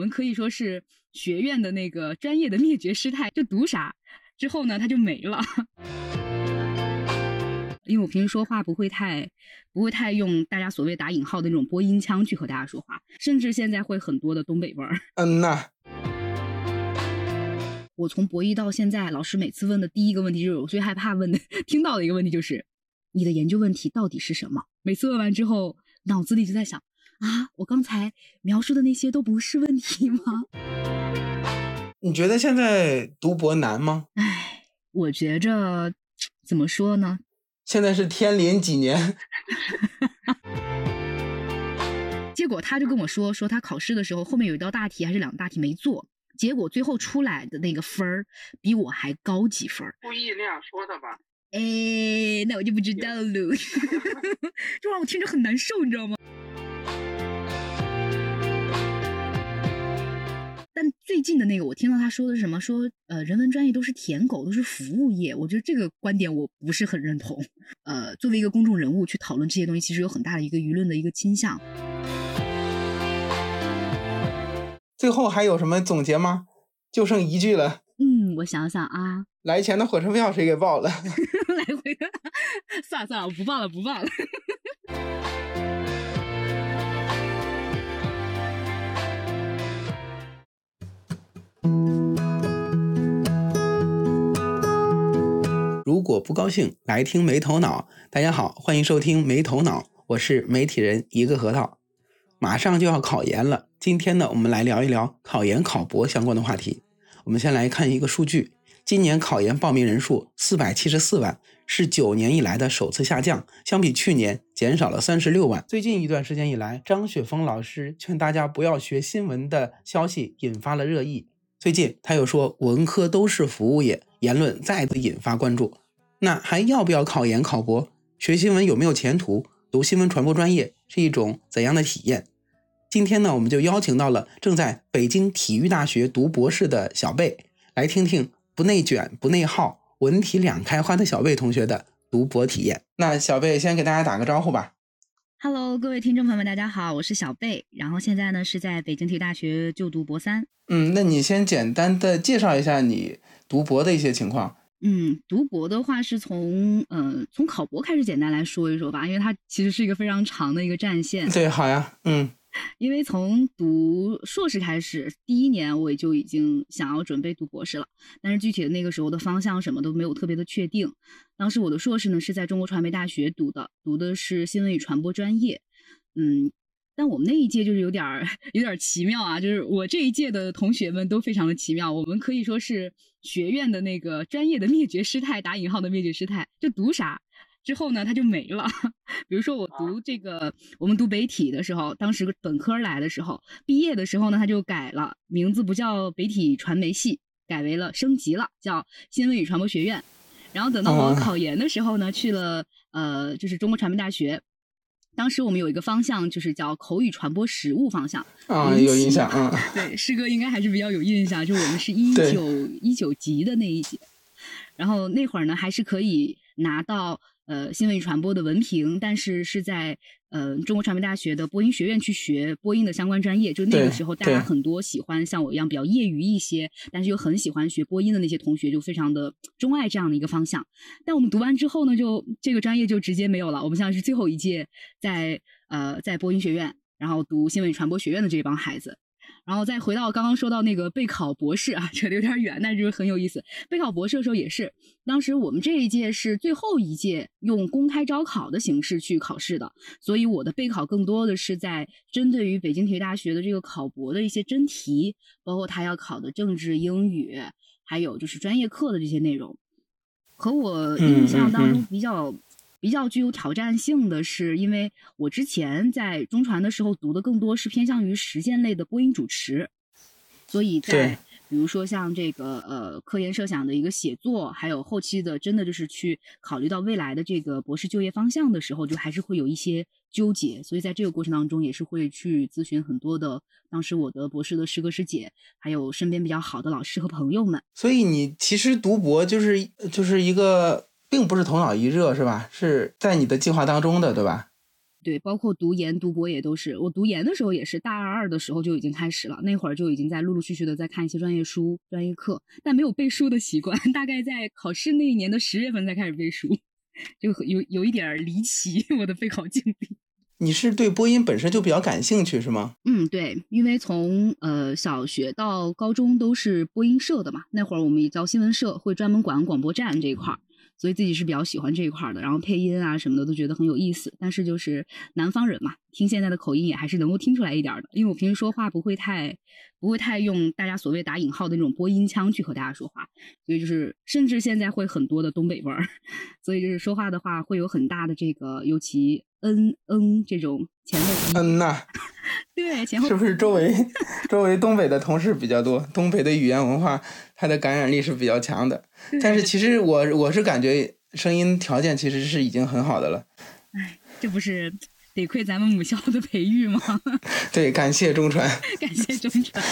我们可以说是学院的那个专业的灭绝师太，就读啥之后呢，他就没了。因为我平时说话不会太不会太用大家所谓打引号的那种播音腔去和大家说话，甚至现在会很多的东北味儿。嗯呐，我从博一到现在，老师每次问的第一个问题就是我最害怕问的、听到的一个问题就是你的研究问题到底是什么？每次问完之后，脑子里就在想啊，我刚才描述的那些都不是问题吗？你觉得现在读博难吗？唉，我觉着怎么说呢？现在是天临几年？结果他就跟我说，说他考试的时候后面有一道大题还是两大题没做，结果最后出来的那个分儿比我还高几分。故意那样说的吧？哎，那我就不知道了，就让我听着很难受，你知道吗？但最近的那个，我听到他说的是什么？说呃，人文专业都是舔狗，都是服务业。我觉得这个观点我不是很认同。呃，作为一个公众人物去讨论这些东西，其实有很大的一个舆论的一个倾向。最后还有什么总结吗？就剩一句了。嗯，我想想啊，来钱的火车票谁给报了？来回的，算了算了，我不报了，不报了。如果不高兴，来听没头脑。大家好，欢迎收听没头脑，我是媒体人一个核桃。马上就要考研了，今天呢，我们来聊一聊考研考博相关的话题。我们先来看一个数据：今年考研报名人数四百七十四万，是九年以来的首次下降，相比去年减少了三十六万。最近一段时间以来，张雪峰老师劝大家不要学新闻的消息引发了热议。最近他又说文科都是服务业，言论再次引发关注。那还要不要考研考博？学新闻有没有前途？读新闻传播专业是一种怎样的体验？今天呢，我们就邀请到了正在北京体育大学读博士的小贝，来听听不内卷、不内耗、文体两开花的小贝同学的读博体验。那小贝先给大家打个招呼吧。Hello，各位听众朋友们，大家好，我是小贝，然后现在呢是在北京体育大学就读博三。嗯，那你先简单的介绍一下你读博的一些情况。嗯，读博的话是从呃从考博开始简单来说一说吧，因为它其实是一个非常长的一个战线。对，好呀，嗯，因为从读硕士开始，第一年我也就已经想要准备读博士了，但是具体的那个时候的方向什么都没有特别的确定。当时我的硕士呢是在中国传媒大学读的，读的是新闻与传播专业。嗯，但我们那一届就是有点儿 有点儿奇妙啊，就是我这一届的同学们都非常的奇妙，我们可以说是学院的那个专业的灭绝师太，打引号的灭绝师太，就读啥。之后呢，他就没了。比如说我读这个，我们读北体的时候，当时本科来的时候，毕业的时候呢，他就改了名字，不叫北体传媒系，改为了升级了，叫新闻与传播学院。然后等到我考研的时候呢，去了呃，就是中国传媒大学。当时我们有一个方向，就是叫口语传播实务方向。啊，有印象，啊，对，师哥应该还是比较有印象，就我们是 一九一九级的那一级。然后那会儿呢，还是可以拿到。呃，新闻与传播的文凭，但是是在呃中国传媒大学的播音学院去学播音的相关专业。就那个时候，大家很多喜欢像我一样比较业余一些，但是又很喜欢学播音的那些同学，就非常的钟爱这样的一个方向。但我们读完之后呢，就这个专业就直接没有了。我们现在是最后一届在呃在播音学院，然后读新闻与传播学院的这帮孩子。然后再回到刚刚说到那个备考博士啊，扯得有点远，但是很有意思。备考博士的时候也是，当时我们这一届是最后一届用公开招考的形式去考试的，所以我的备考更多的是在针对于北京体育大学的这个考博的一些真题，包括他要考的政治、英语，还有就是专业课的这些内容。和我印象当中比较。比较具有挑战性的是，因为我之前在中传的时候读的更多是偏向于实践类的播音主持，所以在比如说像这个呃科研设想的一个写作，还有后期的真的就是去考虑到未来的这个博士就业方向的时候，就还是会有一些纠结。所以在这个过程当中，也是会去咨询很多的当时我的博士的师哥师姐，还有身边比较好的老师和朋友们。所以你其实读博就是就是一个。并不是头脑一热是吧？是在你的计划当中的，对吧？对，包括读研、读博也都是。我读研的时候也是大二二的时候就已经开始了，那会儿就已经在陆陆续续的在看一些专业书、专业课，但没有背书的习惯。大概在考试那一年的十月份才开始背书，就有有一点离奇我的备考经历。你是对播音本身就比较感兴趣是吗？嗯，对，因为从呃小学到高中都是播音社的嘛，那会儿我们也叫新闻社，会专门管广播站这一块儿。所以自己是比较喜欢这一块的，然后配音啊什么的都觉得很有意思。但是就是南方人嘛，听现在的口音也还是能够听出来一点的。因为我平时说话不会太不会太用大家所谓打引号的那种播音腔去和大家说话，所以就是甚至现在会很多的东北味儿。所以就是说话的话会有很大的这个，尤其嗯嗯这种前后嗯呐，对前后是不是周围周围东北的同事比较多？东北的语言文化它的感染力是比较强的。但是其实我我是感觉声音条件其实是已经很好的了。哎，这不是得亏咱们母校的培育吗？对，感谢中传，感谢中传。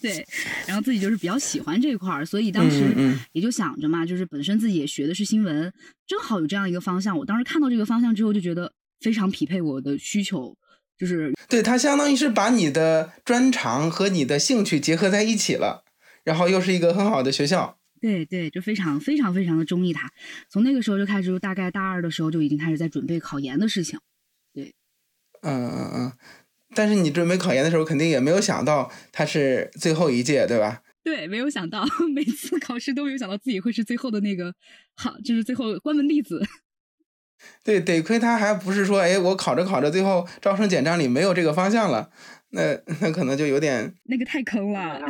对，然后自己就是比较喜欢这块儿，所以当时也就想着嘛，就是本身自己也学的是新闻，正好有这样一个方向。我当时看到这个方向之后，就觉得非常匹配我的需求，就是对它相当于是把你的专长和你的兴趣结合在一起了，然后又是一个很好的学校。对对，就非常非常非常的中意它。从那个时候就开始，大概大二的时候就已经开始在准备考研的事情。对，嗯嗯嗯。但是你准备考研的时候，肯定也没有想到它是最后一届，对吧？对，没有想到，每次考试都没有想到自己会是最后的那个，好，就是最后关门弟子。对，得亏他还不是说，哎，我考着考着，最后招生简章里没有这个方向了，那那可能就有点那个太坑了。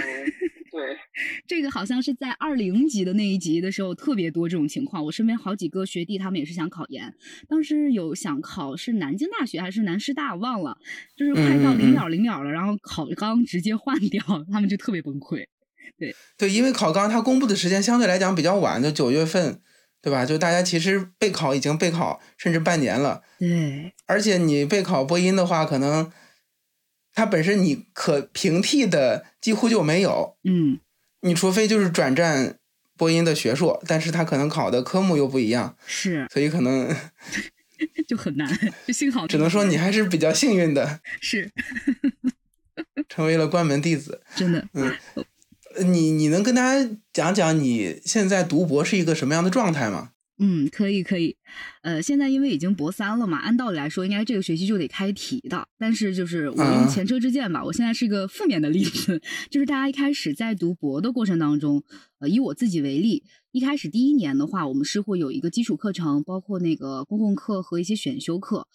对，这个好像是在二零级的那一级的时候特别多这种情况。我身边好几个学弟，他们也是想考研，当时有想考是南京大学还是南师大，忘了，就是快到临了临了了，然后考纲直接换掉，他们就特别崩溃。对对，因为考纲它公布的时间相对来讲比较晚，就九月份，对吧？就大家其实备考已经备考甚至半年了。对，而且你备考播音的话，可能。它本身你可平替的几乎就没有，嗯，你除非就是转战播音的学硕，但是它可能考的科目又不一样，是，所以可能 就很难，就幸好只能说你还是比较幸运的，是，成为了关门弟子，真的，嗯，你你能跟大家讲讲你现在读博是一个什么样的状态吗？嗯，可以可以，呃，现在因为已经博三了嘛，按道理来说应该这个学期就得开题的。但是就是我用前车之鉴吧，我现在是一个负面的例子，就是大家一开始在读博的过程当中，呃，以我自己为例，一开始第一年的话，我们是会有一个基础课程，包括那个公共课和一些选修课。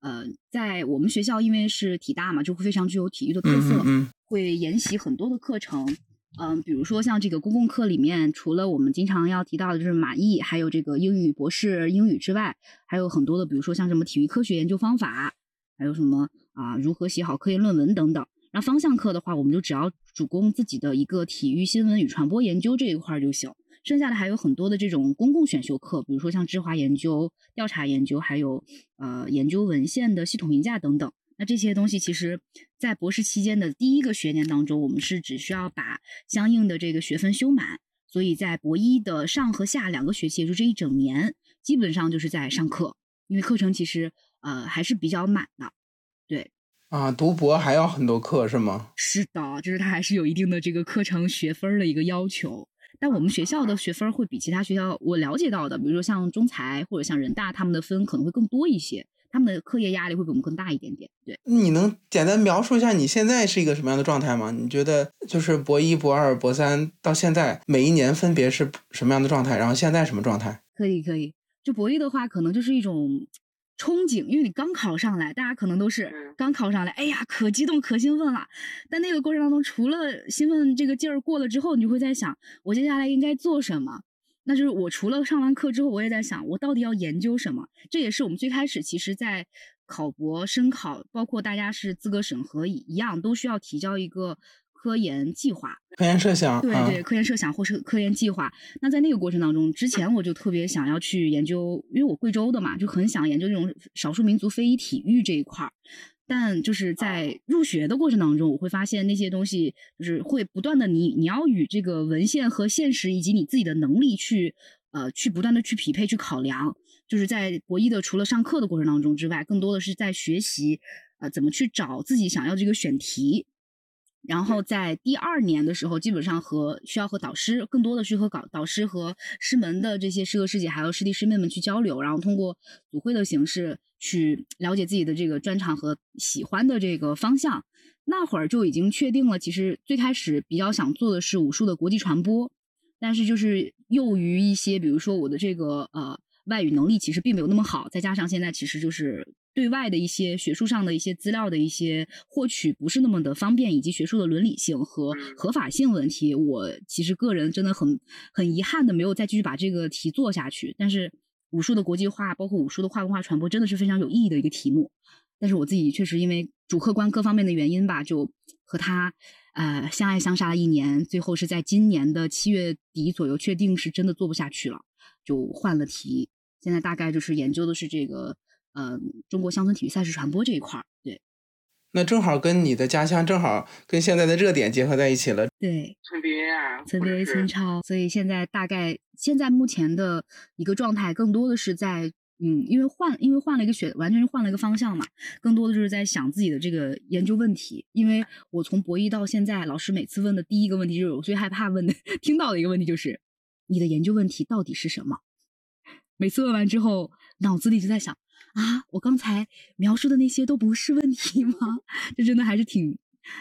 呃，在我们学校因为是体大嘛，就会非常具有体育的特色，会研习很多的课程。嗯，比如说像这个公共课里面，除了我们经常要提到的就是马译，还有这个英语博士英语之外，还有很多的，比如说像什么体育科学研究方法，还有什么啊如何写好科研论文等等。那方向课的话，我们就只要主攻自己的一个体育新闻与传播研究这一块就行，剩下的还有很多的这种公共选修课，比如说像智华研究、调查研究，还有呃研究文献的系统评价等等。那这些东西其实，在博士期间的第一个学年当中，我们是只需要把相应的这个学分修满。所以在博一的上和下两个学期，也就这一整年，基本上就是在上课，因为课程其实呃还是比较满的。对啊，读博还要很多课是吗？是的，就是它还是有一定的这个课程学分的一个要求。但我们学校的学分会比其他学校我了解到的，比如说像中财或者像人大，他们的分可能会更多一些。他们的课业压力会比我们更大一点点。对，你能简单描述一下你现在是一个什么样的状态吗？你觉得就是博一、博二、博三到现在每一年分别是什么样的状态？然后现在什么状态？可以，可以。就博一的话，可能就是一种憧憬，因为你刚考上来，大家可能都是刚考上来，哎呀，可激动、可兴奋了。但那个过程当中，除了兴奋这个劲儿过了之后，你就会在想，我接下来应该做什么？那就是我除了上完课之后，我也在想，我到底要研究什么？这也是我们最开始其实，在考博、申考，包括大家是资格审核一样，都需要提交一个科研计划、科研设想。对对，科研设想或是科研计划。那在那个过程当中，之前我就特别想要去研究，因为我贵州的嘛，就很想研究这种少数民族非遗体育这一块儿。但就是在入学的过程当中，我会发现那些东西就是会不断的，你你要与这个文献和现实以及你自己的能力去，呃，去不断的去匹配去考量。就是在博弈的除了上课的过程当中之外，更多的是在学习，呃，怎么去找自己想要这个选题。然后在第二年的时候，基本上和需要和导师，更多的是和导导师和师门的这些师哥师姐，还有师弟师妹们去交流，然后通过组会的形式去了解自己的这个专长和喜欢的这个方向。那会儿就已经确定了，其实最开始比较想做的是武术的国际传播，但是就是囿于一些，比如说我的这个呃外语能力其实并没有那么好，再加上现在其实就是。对外的一些学术上的一些资料的一些获取不是那么的方便，以及学术的伦理性和合法性问题，我其实个人真的很很遗憾的没有再继续把这个题做下去。但是武术的国际化，包括武术的跨文化传播，真的是非常有意义的一个题目。但是我自己确实因为主客观各方面的原因吧，就和他呃相爱相杀了一年，最后是在今年的七月底左右确定是真的做不下去了，就换了题。现在大概就是研究的是这个。呃，中国乡村体育赛事传播这一块儿，对，那正好跟你的家乡正好跟现在的热点结合在一起了。对，村 BA 啊，村 BA 村超，所以现在大概现在目前的一个状态，更多的是在嗯，因为换因为换了一个选，完全是换了一个方向嘛，更多的就是在想自己的这个研究问题。因为我从博一到现在，老师每次问的第一个问题就是我最害怕问的，听到的一个问题就是你的研究问题到底是什么？每次问完之后，脑子里就在想。啊，我刚才描述的那些都不是问题吗？这真的还是挺、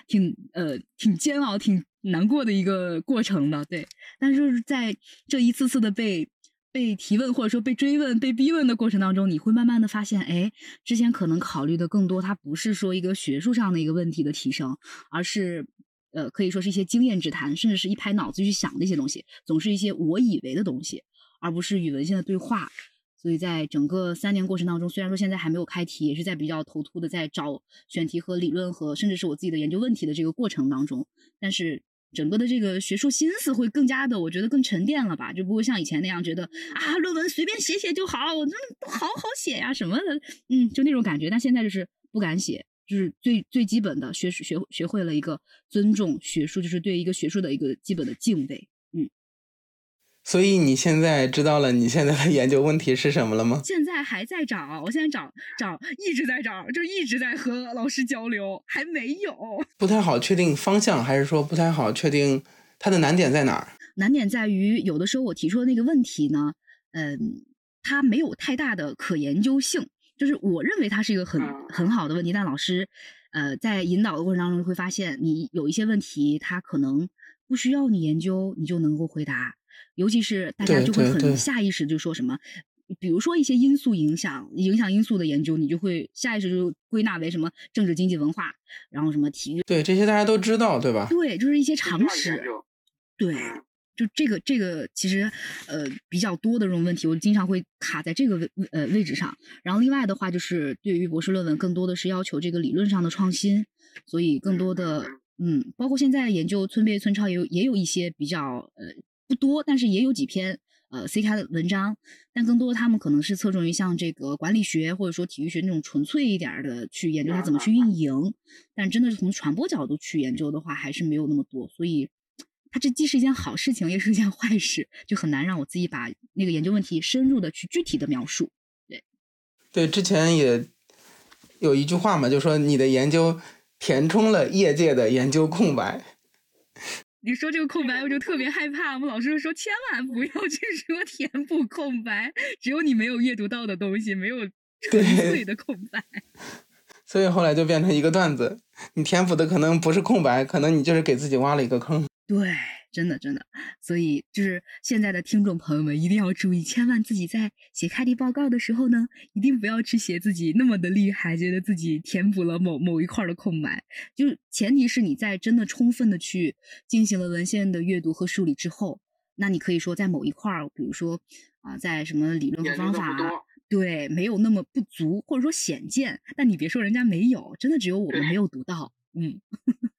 挺呃、挺煎熬、挺难过的一个过程的。对，但是在这一次次的被被提问或者说被追问、被逼问的过程当中，你会慢慢的发现，哎，之前可能考虑的更多，它不是说一个学术上的一个问题的提升，而是呃，可以说是一些经验之谈，甚至是一拍脑子去想的一些东西，总是一些我以为的东西，而不是与文献的对话。所以在整个三年过程当中，虽然说现在还没有开题，也是在比较头秃的在找选题和理论和甚至是我自己的研究问题的这个过程当中，但是整个的这个学术心思会更加的，我觉得更沉淀了吧，就不会像以前那样觉得啊，论文随便写写就好，我这不好好写呀什么的，嗯，就那种感觉。但现在就是不敢写，就是最最基本的学学学会了一个尊重学术，就是对一个学术的一个基本的敬畏。所以你现在知道了你现在的研究问题是什么了吗？现在还在找，我现在找找一直在找，就一直在和老师交流，还没有。不太好确定方向，还是说不太好确定它的难点在哪儿？难点在于有的时候我提出的那个问题呢，嗯，它没有太大的可研究性，就是我认为它是一个很很好的问题，但老师，呃，在引导的过程当中会发现，你有一些问题，它可能不需要你研究，你就能够回答。尤其是大家就会很下意识就说什么，比如说一些因素影响影响因素的研究，你就会下意识就归纳为什么政治经济文化，然后什么体育，对这些大家都知道，对吧？对，就是一些常识。对，就这个这个其实呃比较多的这种问题，我经常会卡在这个位呃位置上。然后另外的话，就是对于博士论文，更多的是要求这个理论上的创新，所以更多的嗯，包括现在研究村别村超也有也有一些比较呃。不多，但是也有几篇呃 C 开的文章，但更多他们可能是侧重于像这个管理学或者说体育学那种纯粹一点的去研究它怎么去运营，但真的是从传播角度去研究的话，还是没有那么多。所以，它这既是一件好事情，也是一件坏事，就很难让我自己把那个研究问题深入的去具体的描述。对，对，之前也有一句话嘛，就说你的研究填充了业界的研究空白。你说这个空白，我就特别害怕。我们老师就说，千万不要去说填补空白，只有你没有阅读到的东西，没有 纯粹的空白。所以后来就变成一个段子，你填补的可能不是空白，可能你就是给自己挖了一个坑。对。真的，真的，所以就是现在的听众朋友们一定要注意，千万自己在写开题报告的时候呢，一定不要去写自己那么的厉害，觉得自己填补了某某一块的空白。就前提是你在真的充分的去进行了文献的阅读和梳理之后，那你可以说在某一块儿，比如说啊，在什么理论和方法，对，没有那么不足，或者说显见，但你别说人家没有，真的只有我们没有读到，嗯。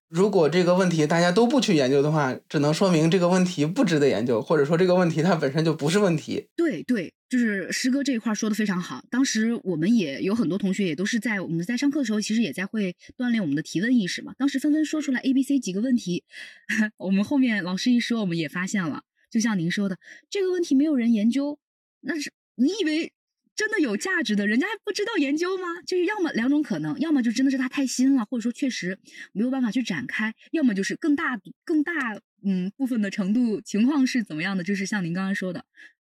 如果这个问题大家都不去研究的话，只能说明这个问题不值得研究，或者说这个问题它本身就不是问题。对对，就是师哥这一块说的非常好。当时我们也有很多同学也都是在我们在上课的时候，其实也在会锻炼我们的提问意识嘛。当时纷纷说出来 A、B、C 几个问题，我们后面老师一说，我们也发现了，就像您说的，这个问题没有人研究，那是你以为真的有价值的，人家还不知道研究吗？就是要么两种可能，要么就真的是它太新了，或者说确实没有办法去展开，要么就是更大更大嗯部分的程度情况是怎么样的？就是像您刚刚说的，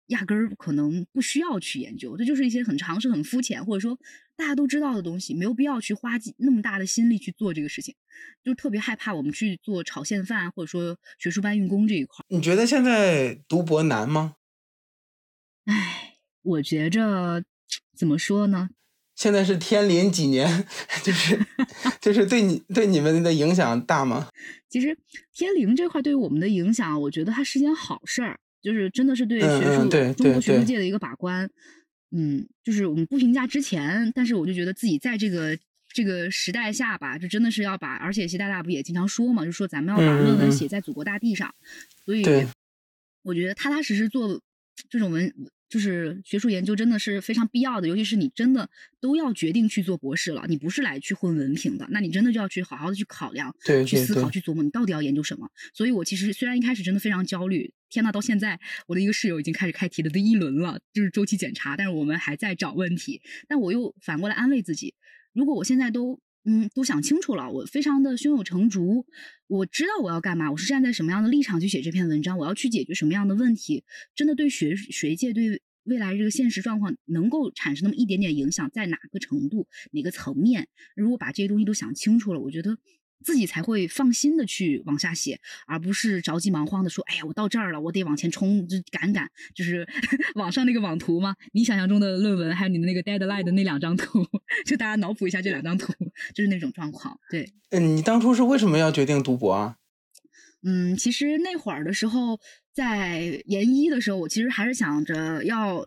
压根儿可能不需要去研究，这就是一些很常识、很肤浅，或者说大家都知道的东西，没有必要去花那么大的心力去做这个事情，就特别害怕我们去做炒现饭，或者说学术搬运工这一块。你觉得现在读博难吗？唉。我觉着怎么说呢？现在是天临几年，就是就是对你对你们的影响大吗？其实天灵这块对于我们的影响，我觉得它是件好事儿，就是真的是对学术中国学术界的一个把关。嗯，就是我们不评价之前，但是我就觉得自己在这个这个时代下吧，就真的是要把，而且习大大不也经常说嘛，就说咱们要把论文写在祖国大地上。所以我觉得踏踏实实做这种文。就是学术研究真的是非常必要的，尤其是你真的都要决定去做博士了，你不是来去混文凭的，那你真的就要去好好的去考量，去思考，去琢磨你到底要研究什么。所以我其实虽然一开始真的非常焦虑，天呐，到现在我的一个室友已经开始开题的第一轮了，就是周期检查，但是我们还在找问题。但我又反过来安慰自己，如果我现在都。嗯，都想清楚了，我非常的胸有成竹，我知道我要干嘛，我是站在什么样的立场去写这篇文章，我要去解决什么样的问题，真的对学学界对未来这个现实状况能够产生那么一点点影响，在哪个程度、哪个层面，如果把这些东西都想清楚了，我觉得。自己才会放心的去往下写，而不是着急忙慌的说：“哎呀，我到这儿了，我得往前冲，就赶赶。”就是 网上那个网图嘛，你想象中的论文，还有你的那个 deadline 的那两张图，就大家脑补一下这两张图，就是那种状况。对，嗯，你当初是为什么要决定读博啊？嗯，其实那会儿的时候，在研一的时候，我其实还是想着要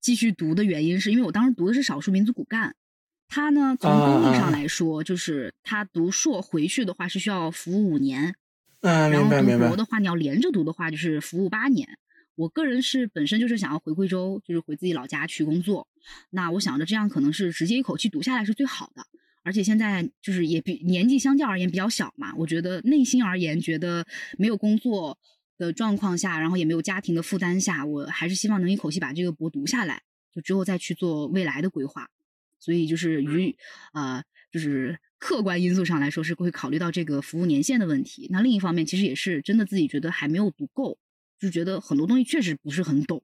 继续读的原因，是因为我当时读的是少数民族骨干。他呢，从公益上来说，就是他读硕回去的话是需要服务五年，嗯，然后读博的话，你要连着读的话就是服务八年。我个人是本身就是想要回贵州，就是回自己老家去工作。那我想着这样可能是直接一口气读下来是最好的，而且现在就是也比年纪相较而言比较小嘛，我觉得内心而言觉得没有工作的状况下，然后也没有家庭的负担下，我还是希望能一口气把这个博读下来，就之后再去做未来的规划。所以就是与啊，就是客观因素上来说是会考虑到这个服务年限的问题。那另一方面，其实也是真的自己觉得还没有读够，就觉得很多东西确实不是很懂，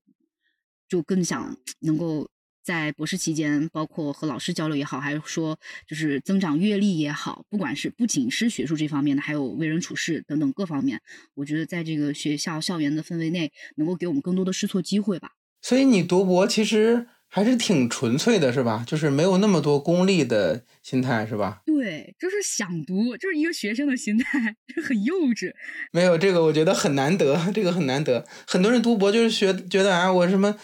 就更想能够在博士期间，包括和老师交流也好，还是说就是增长阅历也好，不管是不仅是学术这方面的，还有为人处事等等各方面，我觉得在这个学校校园的氛围内，能够给我们更多的试错机会吧。所以你读博其实。还是挺纯粹的，是吧？就是没有那么多功利的心态，是吧？对，就是想读，就是一个学生的心态，就很幼稚。没有这个，我觉得很难得，这个很难得。很多人读博就是学觉得啊，我什么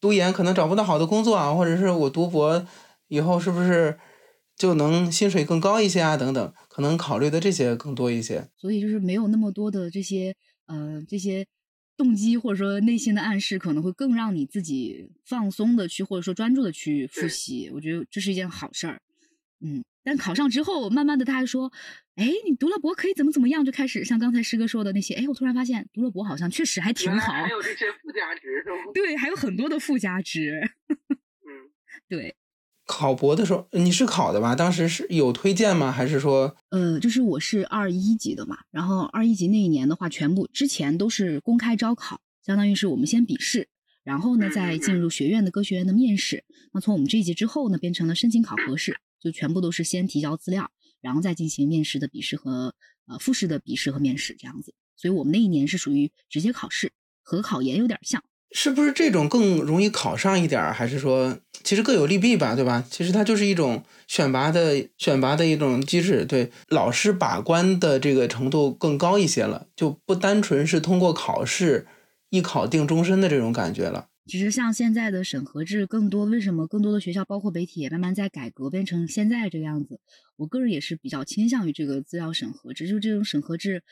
读研可能找不到好的工作啊，或者是我读博以后是不是就能薪水更高一些啊？等等，可能考虑的这些更多一些。所以就是没有那么多的这些呃这些。动机或者说内心的暗示可能会更让你自己放松的去或者说专注的去复习，我觉得这是一件好事儿。嗯，但考上之后，慢慢的他还说，哎，你读了博可以怎么怎么样，就开始像刚才师哥说的那些，哎，我突然发现读了博好像确实还挺好，还有这些附加值是吗？对，还有很多的附加值。嗯，对。考博的时候你是考的吧？当时是有推荐吗？还是说，呃，就是我是二一级的嘛，然后二一级那一年的话，全部之前都是公开招考，相当于是我们先笔试，然后呢再进入学院的各学院的面试。那从我们这一级之后呢，变成了申请考核试，就全部都是先提交资料，然后再进行面试的笔试和呃复试的笔试和面试这样子。所以我们那一年是属于直接考试，和考研有点像。是不是这种更容易考上一点儿？还是说其实各有利弊吧，对吧？其实它就是一种选拔的选拔的一种机制，对老师把关的这个程度更高一些了，就不单纯是通过考试一考定终身的这种感觉了。其实像现在的审核制更多，为什么更多的学校包括北体也慢慢在改革，变成现在这个样子？我个人也是比较倾向于这个资料审核制，就这种审核制。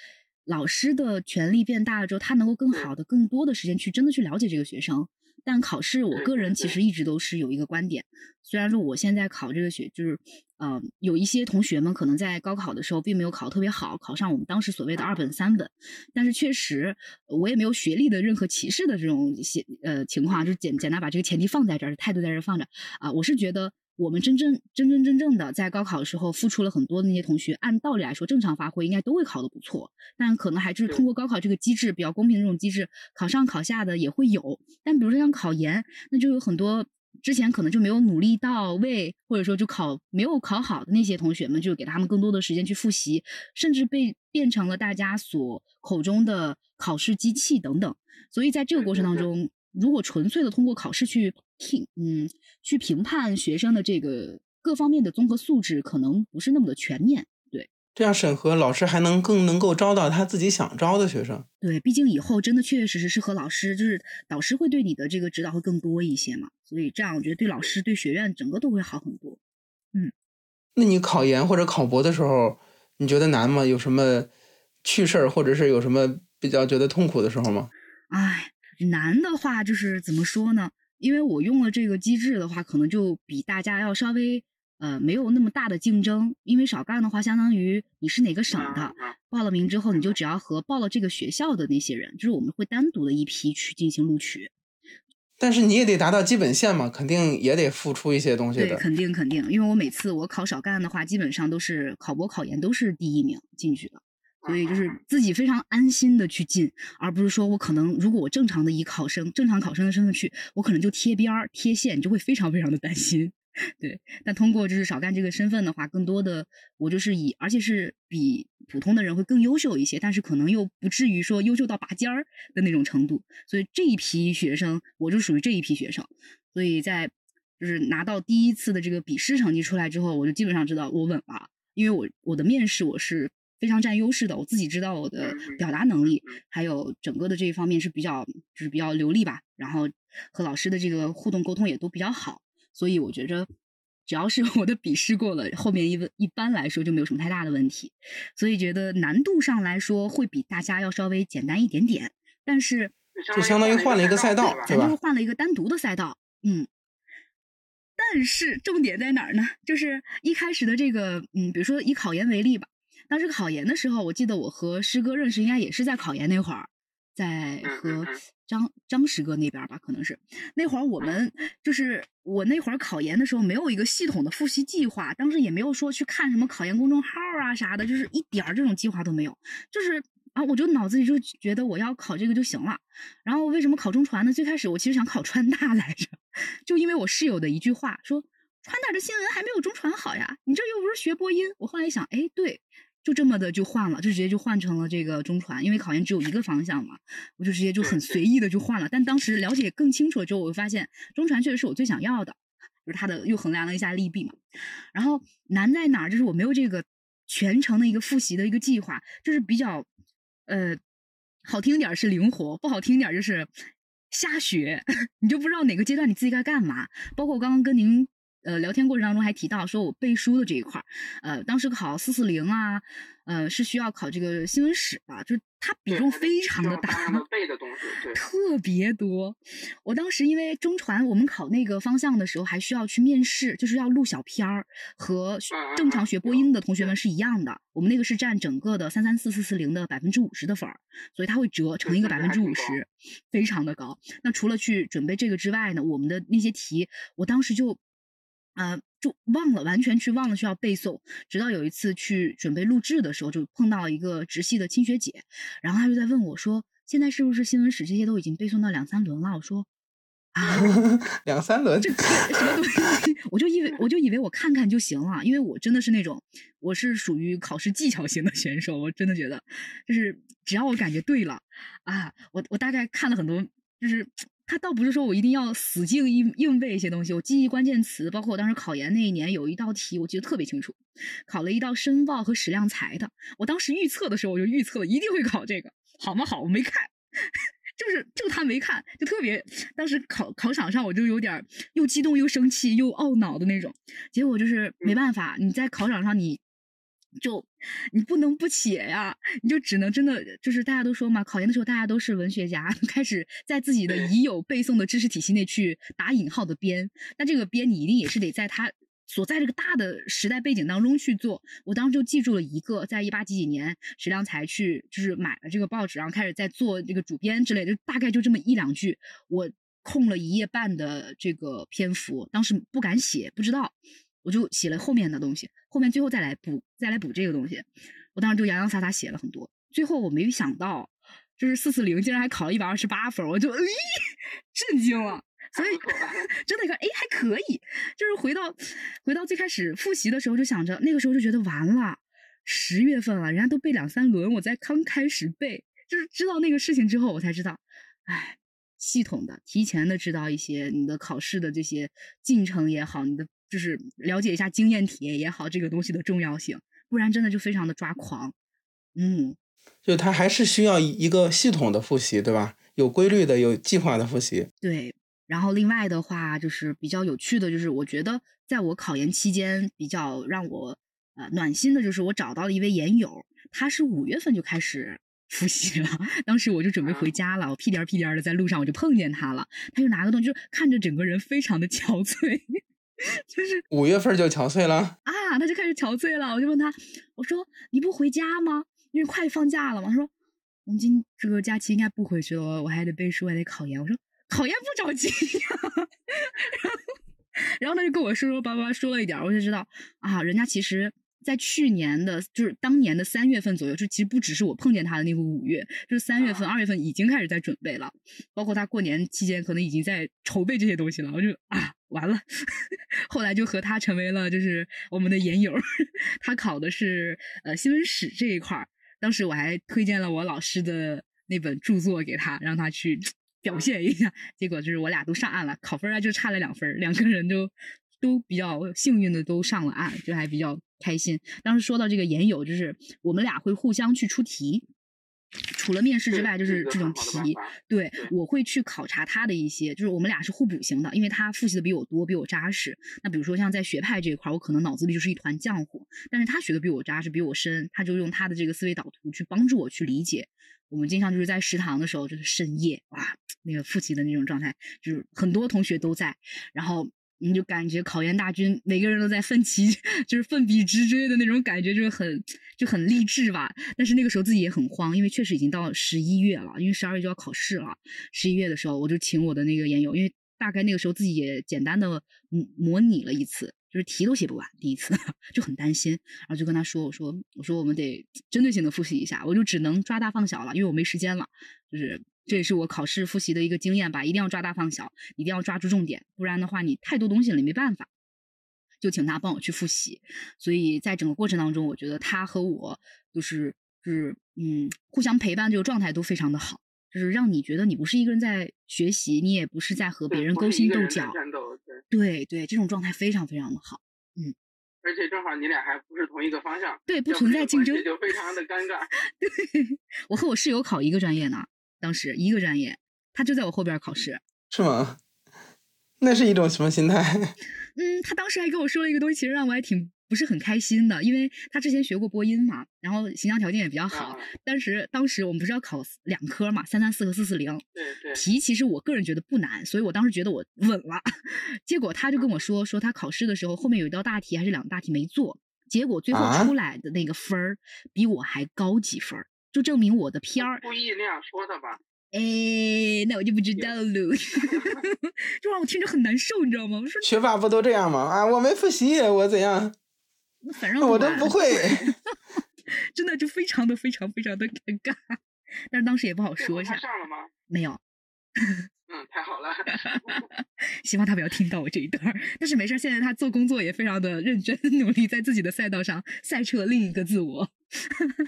老师的权力变大了之后，他能够更好的、更多的时间去真的去了解这个学生。但考试，我个人其实一直都是有一个观点，虽然说我现在考这个学，就是呃，有一些同学们可能在高考的时候并没有考特别好，考上我们当时所谓的二本、三本，但是确实我也没有学历的任何歧视的这种些呃情况，就简简单把这个前提放在这儿，态度在这放着啊，我是觉得。我们真正真真正正的在高考的时候付出了很多的那些同学，按道理来说正常发挥应该都会考得不错，但可能还是通过高考这个机制比较公平的这种机制，考上考下的也会有。但比如说像考研，那就有很多之前可能就没有努力到位，或者说就考没有考好的那些同学们，就给他们更多的时间去复习，甚至被变成了大家所口中的考试机器等等。所以在这个过程当中，如果纯粹的通过考试去评，嗯，去评判学生的这个各方面的综合素质，可能不是那么的全面。对，这样审核老师还能更能够招到他自己想招的学生。对，毕竟以后真的确确实实是和老师，就是导师会对你的这个指导会更多一些嘛。所以这样我觉得对老师、对学院整个都会好很多。嗯，那你考研或者考博的时候，你觉得难吗？有什么趣事儿，或者是有什么比较觉得痛苦的时候吗？哎。难的话就是怎么说呢？因为我用了这个机制的话，可能就比大家要稍微呃没有那么大的竞争。因为少干的话，相当于你是哪个省的，报了名之后，你就只要和报了这个学校的那些人，就是我们会单独的一批去进行录取。但是你也得达到基本线嘛，肯定也得付出一些东西的。对，肯定肯定，因为我每次我考少干的话，基本上都是考博考研都是第一名进去的。所以就是自己非常安心的去进，而不是说我可能如果我正常的以考生正常考生的身份去，我可能就贴边儿贴线，就会非常非常的担心。对，但通过就是少干这个身份的话，更多的我就是以，而且是比普通的人会更优秀一些，但是可能又不至于说优秀到拔尖儿的那种程度。所以这一批学生，我就属于这一批学生。所以在就是拿到第一次的这个笔试成绩出来之后，我就基本上知道我稳了，因为我我的面试我是。非常占优势的，我自己知道我的表达能力，还有整个的这一方面是比较就是比较流利吧。然后和老师的这个互动沟通也都比较好，所以我觉着只要是 我的笔试过了，后面一一般来说就没有什么太大的问题。所以觉得难度上来说会比大家要稍微简单一点点，但是就相当于换了一个赛道，咱就是换了一个单独的赛道，嗯。但是重点在哪儿呢？就是一开始的这个，嗯，比如说以考研为例吧。当时考研的时候，我记得我和师哥认识，应该也是在考研那会儿，在和张张师哥那边吧，可能是那会儿我们 就是我那会儿考研的时候，没有一个系统的复习计划，当时也没有说去看什么考研公众号啊啥的，就是一点儿这种计划都没有，就是啊，我就脑子里就觉得我要考这个就行了。然后为什么考中传呢？最开始我其实想考川大来着，就因为我室友的一句话说，川大的新闻还没有中传好呀，你这又不是学播音。我后来一想，哎，对。就这么的就换了，就直接就换成了这个中传，因为考研只有一个方向嘛，我就直接就很随意的就换了。但当时了解更清楚了之后，我就发现中传确实是我最想要的，就是它的又衡量了一下利弊嘛。然后难在哪儿？就是我没有这个全程的一个复习的一个计划，就是比较呃好听点是灵活，不好听点就是瞎学，你就不知道哪个阶段你自己该干嘛。包括我刚刚跟您。呃，聊天过程当中还提到说，我背书的这一块儿，呃，当时考四四零啊，呃，是需要考这个新闻史吧，就是它比重非常的大，背的东西 特别多。我当时因为中传，我们考那个方向的时候还需要去面试，就是要录小片儿，和正常学播音的同学们是一样的。我们那个是占整个的三三四四四零的百分之五十的分儿，所以它会折成一个百分之五十，非常的高。那除了去准备这个之外呢，我们的那些题，我当时就。啊，就忘了，完全去忘了需要背诵。直到有一次去准备录制的时候，就碰到一个直系的亲学姐，然后她就在问我说：“现在是不是新闻史这些都已经背诵到两三轮了？”我说：“啊，两三轮，这什么东西？” 我就以为我就以为我看看就行了，因为我真的是那种我是属于考试技巧型的选手，我真的觉得就是只要我感觉对了啊，我我大概看了很多，就是。他倒不是说我一定要死记硬硬背一些东西，我记忆关键词，包括我当时考研那一年有一道题，我记得特别清楚，考了一道申报和史量才的。我当时预测的时候，我就预测了一定会考这个，好吗？好，我没看，就是就他没看，就特别当时考考场上我就有点又激动又生气又懊恼的那种。结果就是没办法，你在考场上你就你不能不写呀，你就只能真的就是大家都说嘛，考研的时候大家都是文学家，开始在自己的已有背诵的知识体系内去打引号的编。那这个编你一定也是得在他所在这个大的时代背景当中去做。我当时就记住了一个，在一八几几年，石良才去就是买了这个报纸，然后开始在做这个主编之类的，大概就这么一两句。我空了一页半的这个篇幅，当时不敢写，不知道。我就写了后面的东西，后面最后再来补，再来补这个东西。我当时就洋洋洒洒写了很多，最后我没想到，就是四四零竟然还考了一百二十八分，我就哎 震惊了。所以 真的一看，哎还可以。就是回到回到最开始复习的时候，就想着那个时候就觉得完了，十月份了，人家都背两三轮，我才刚开始背，就是知道那个事情之后，我才知道，哎，系统的提前的知道一些你的考试的这些进程也好，你的。就是了解一下经验体验也好，这个东西的重要性，不然真的就非常的抓狂。嗯，就他还是需要一个系统的复习，对吧？有规律的、有计划的复习。对。然后另外的话，就是比较有趣的，就是我觉得在我考研期间比较让我呃暖心的，就是我找到了一位研友，他是五月份就开始复习了。当时我就准备回家了，我屁颠屁颠的在路上我就碰见他了，他就拿个东西，就看着整个人非常的憔悴。就是五月份就憔悴了啊，他就开始憔悴了。我就问他，我说你不回家吗？因为快放假了嘛。他说我们今这个假期应该不回去了，我还得背书，还得考研。我说考研不着急呀。然后，然后他就跟我说说巴巴说了一点，我就知道啊，人家其实。在去年的，就是当年的三月份左右，就其实不只是我碰见他的那个五月，就是三月份、二月份已经开始在准备了，包括他过年期间可能已经在筹备这些东西了。我就啊，完了，后来就和他成为了就是我们的研友。他考的是呃新闻史这一块儿，当时我还推荐了我老师的那本著作给他，让他去表现一下。结果就是我俩都上岸了，考分啊就差了两分，两个人都都比较幸运的都上了岸，就还比较。开心。当时说到这个研友，就是我们俩会互相去出题，除了面试之外，就是这种题。对，我会去考察他的一些，就是我们俩是互补型的，因为他复习的比我多，比我扎实。那比如说像在学派这一块，我可能脑子里就是一团浆糊，但是他学的比我扎实，比我深，他就用他的这个思维导图去帮助我去理解。我们经常就是在食堂的时候，就是深夜哇，那个复习的那种状态，就是很多同学都在，然后。你就感觉考研大军每个人都在奋起，就是奋笔直追的那种感觉，就是很就很励志吧。但是那个时候自己也很慌，因为确实已经到十一月了，因为十二月就要考试了。十一月的时候，我就请我的那个研友，因为大概那个时候自己也简单的模拟了一次，就是题都写不完，第一次 就很担心，然后就跟他说：“我说我说我们得针对性的复习一下，我就只能抓大放小了，因为我没时间了。”就是。这也是我考试复习的一个经验吧，一定要抓大放小，一定要抓住重点，不然的话你太多东西了，你没办法。就请他帮我去复习，所以在整个过程当中，我觉得他和我就是是嗯互相陪伴，这个状态都非常的好，就是让你觉得你不是一个人在学习，你也不是在和别人勾心斗角，对对，这种状态非常非常的好，嗯。而且正好你俩还不是同一个方向，对，不存在竞争，就非常的尴尬。对，我和我室友考一个专业呢。当时一个专业，他就在我后边考试，是吗？那是一种什么心态？嗯，他当时还跟我说了一个东西，其实让我还挺不是很开心的，因为他之前学过播音嘛，然后形象条件也比较好。当时当时我们不是要考两科嘛，三三四和四四零。对对。题其实我个人觉得不难，所以我当时觉得我稳了。结果他就跟我说，说他考试的时候后面有一道大题还是两道大题没做，结果最后出来的那个分儿比我还高几分。就证明我的片儿故意那样说的吧？哎，那我就不知道了，就让我听着很难受，你知道吗？我说学霸不都这样吗？啊，我没复习，我怎样？反正我都不会，真的就非常的非常非常的尴尬。但是当时也不好说一下。上了吗？没有。嗯，太好了。希望他不要听到我这一段。但是没事，现在他做工作也非常的认真努力，在自己的赛道上赛车另一个自我。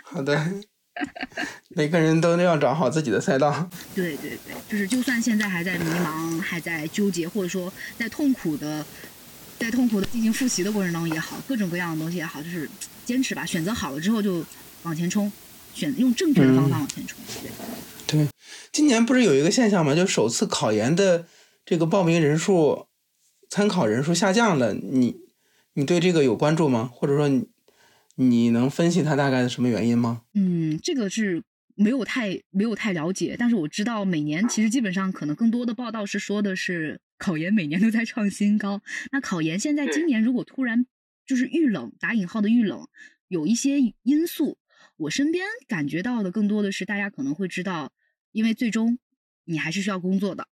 好的。每个人都要找好自己的赛道。对对对，就是就算现在还在迷茫、还在纠结，或者说在痛苦的、在痛苦的进行复习的过程当中也好，各种各样的东西也好，就是坚持吧。选择好了之后就往前冲，选用正确的方法往前冲。对，对，今年不是有一个现象吗？就首次考研的这个报名人数、参考人数下降了。你你对这个有关注吗？或者说你？你能分析它大概的什么原因吗？嗯，这个是没有太没有太了解，但是我知道每年其实基本上可能更多的报道是说的是考研每年都在创新高。那考研现在今年如果突然就是遇冷打引号的遇冷，有一些因素，我身边感觉到的更多的是大家可能会知道，因为最终你还是需要工作的。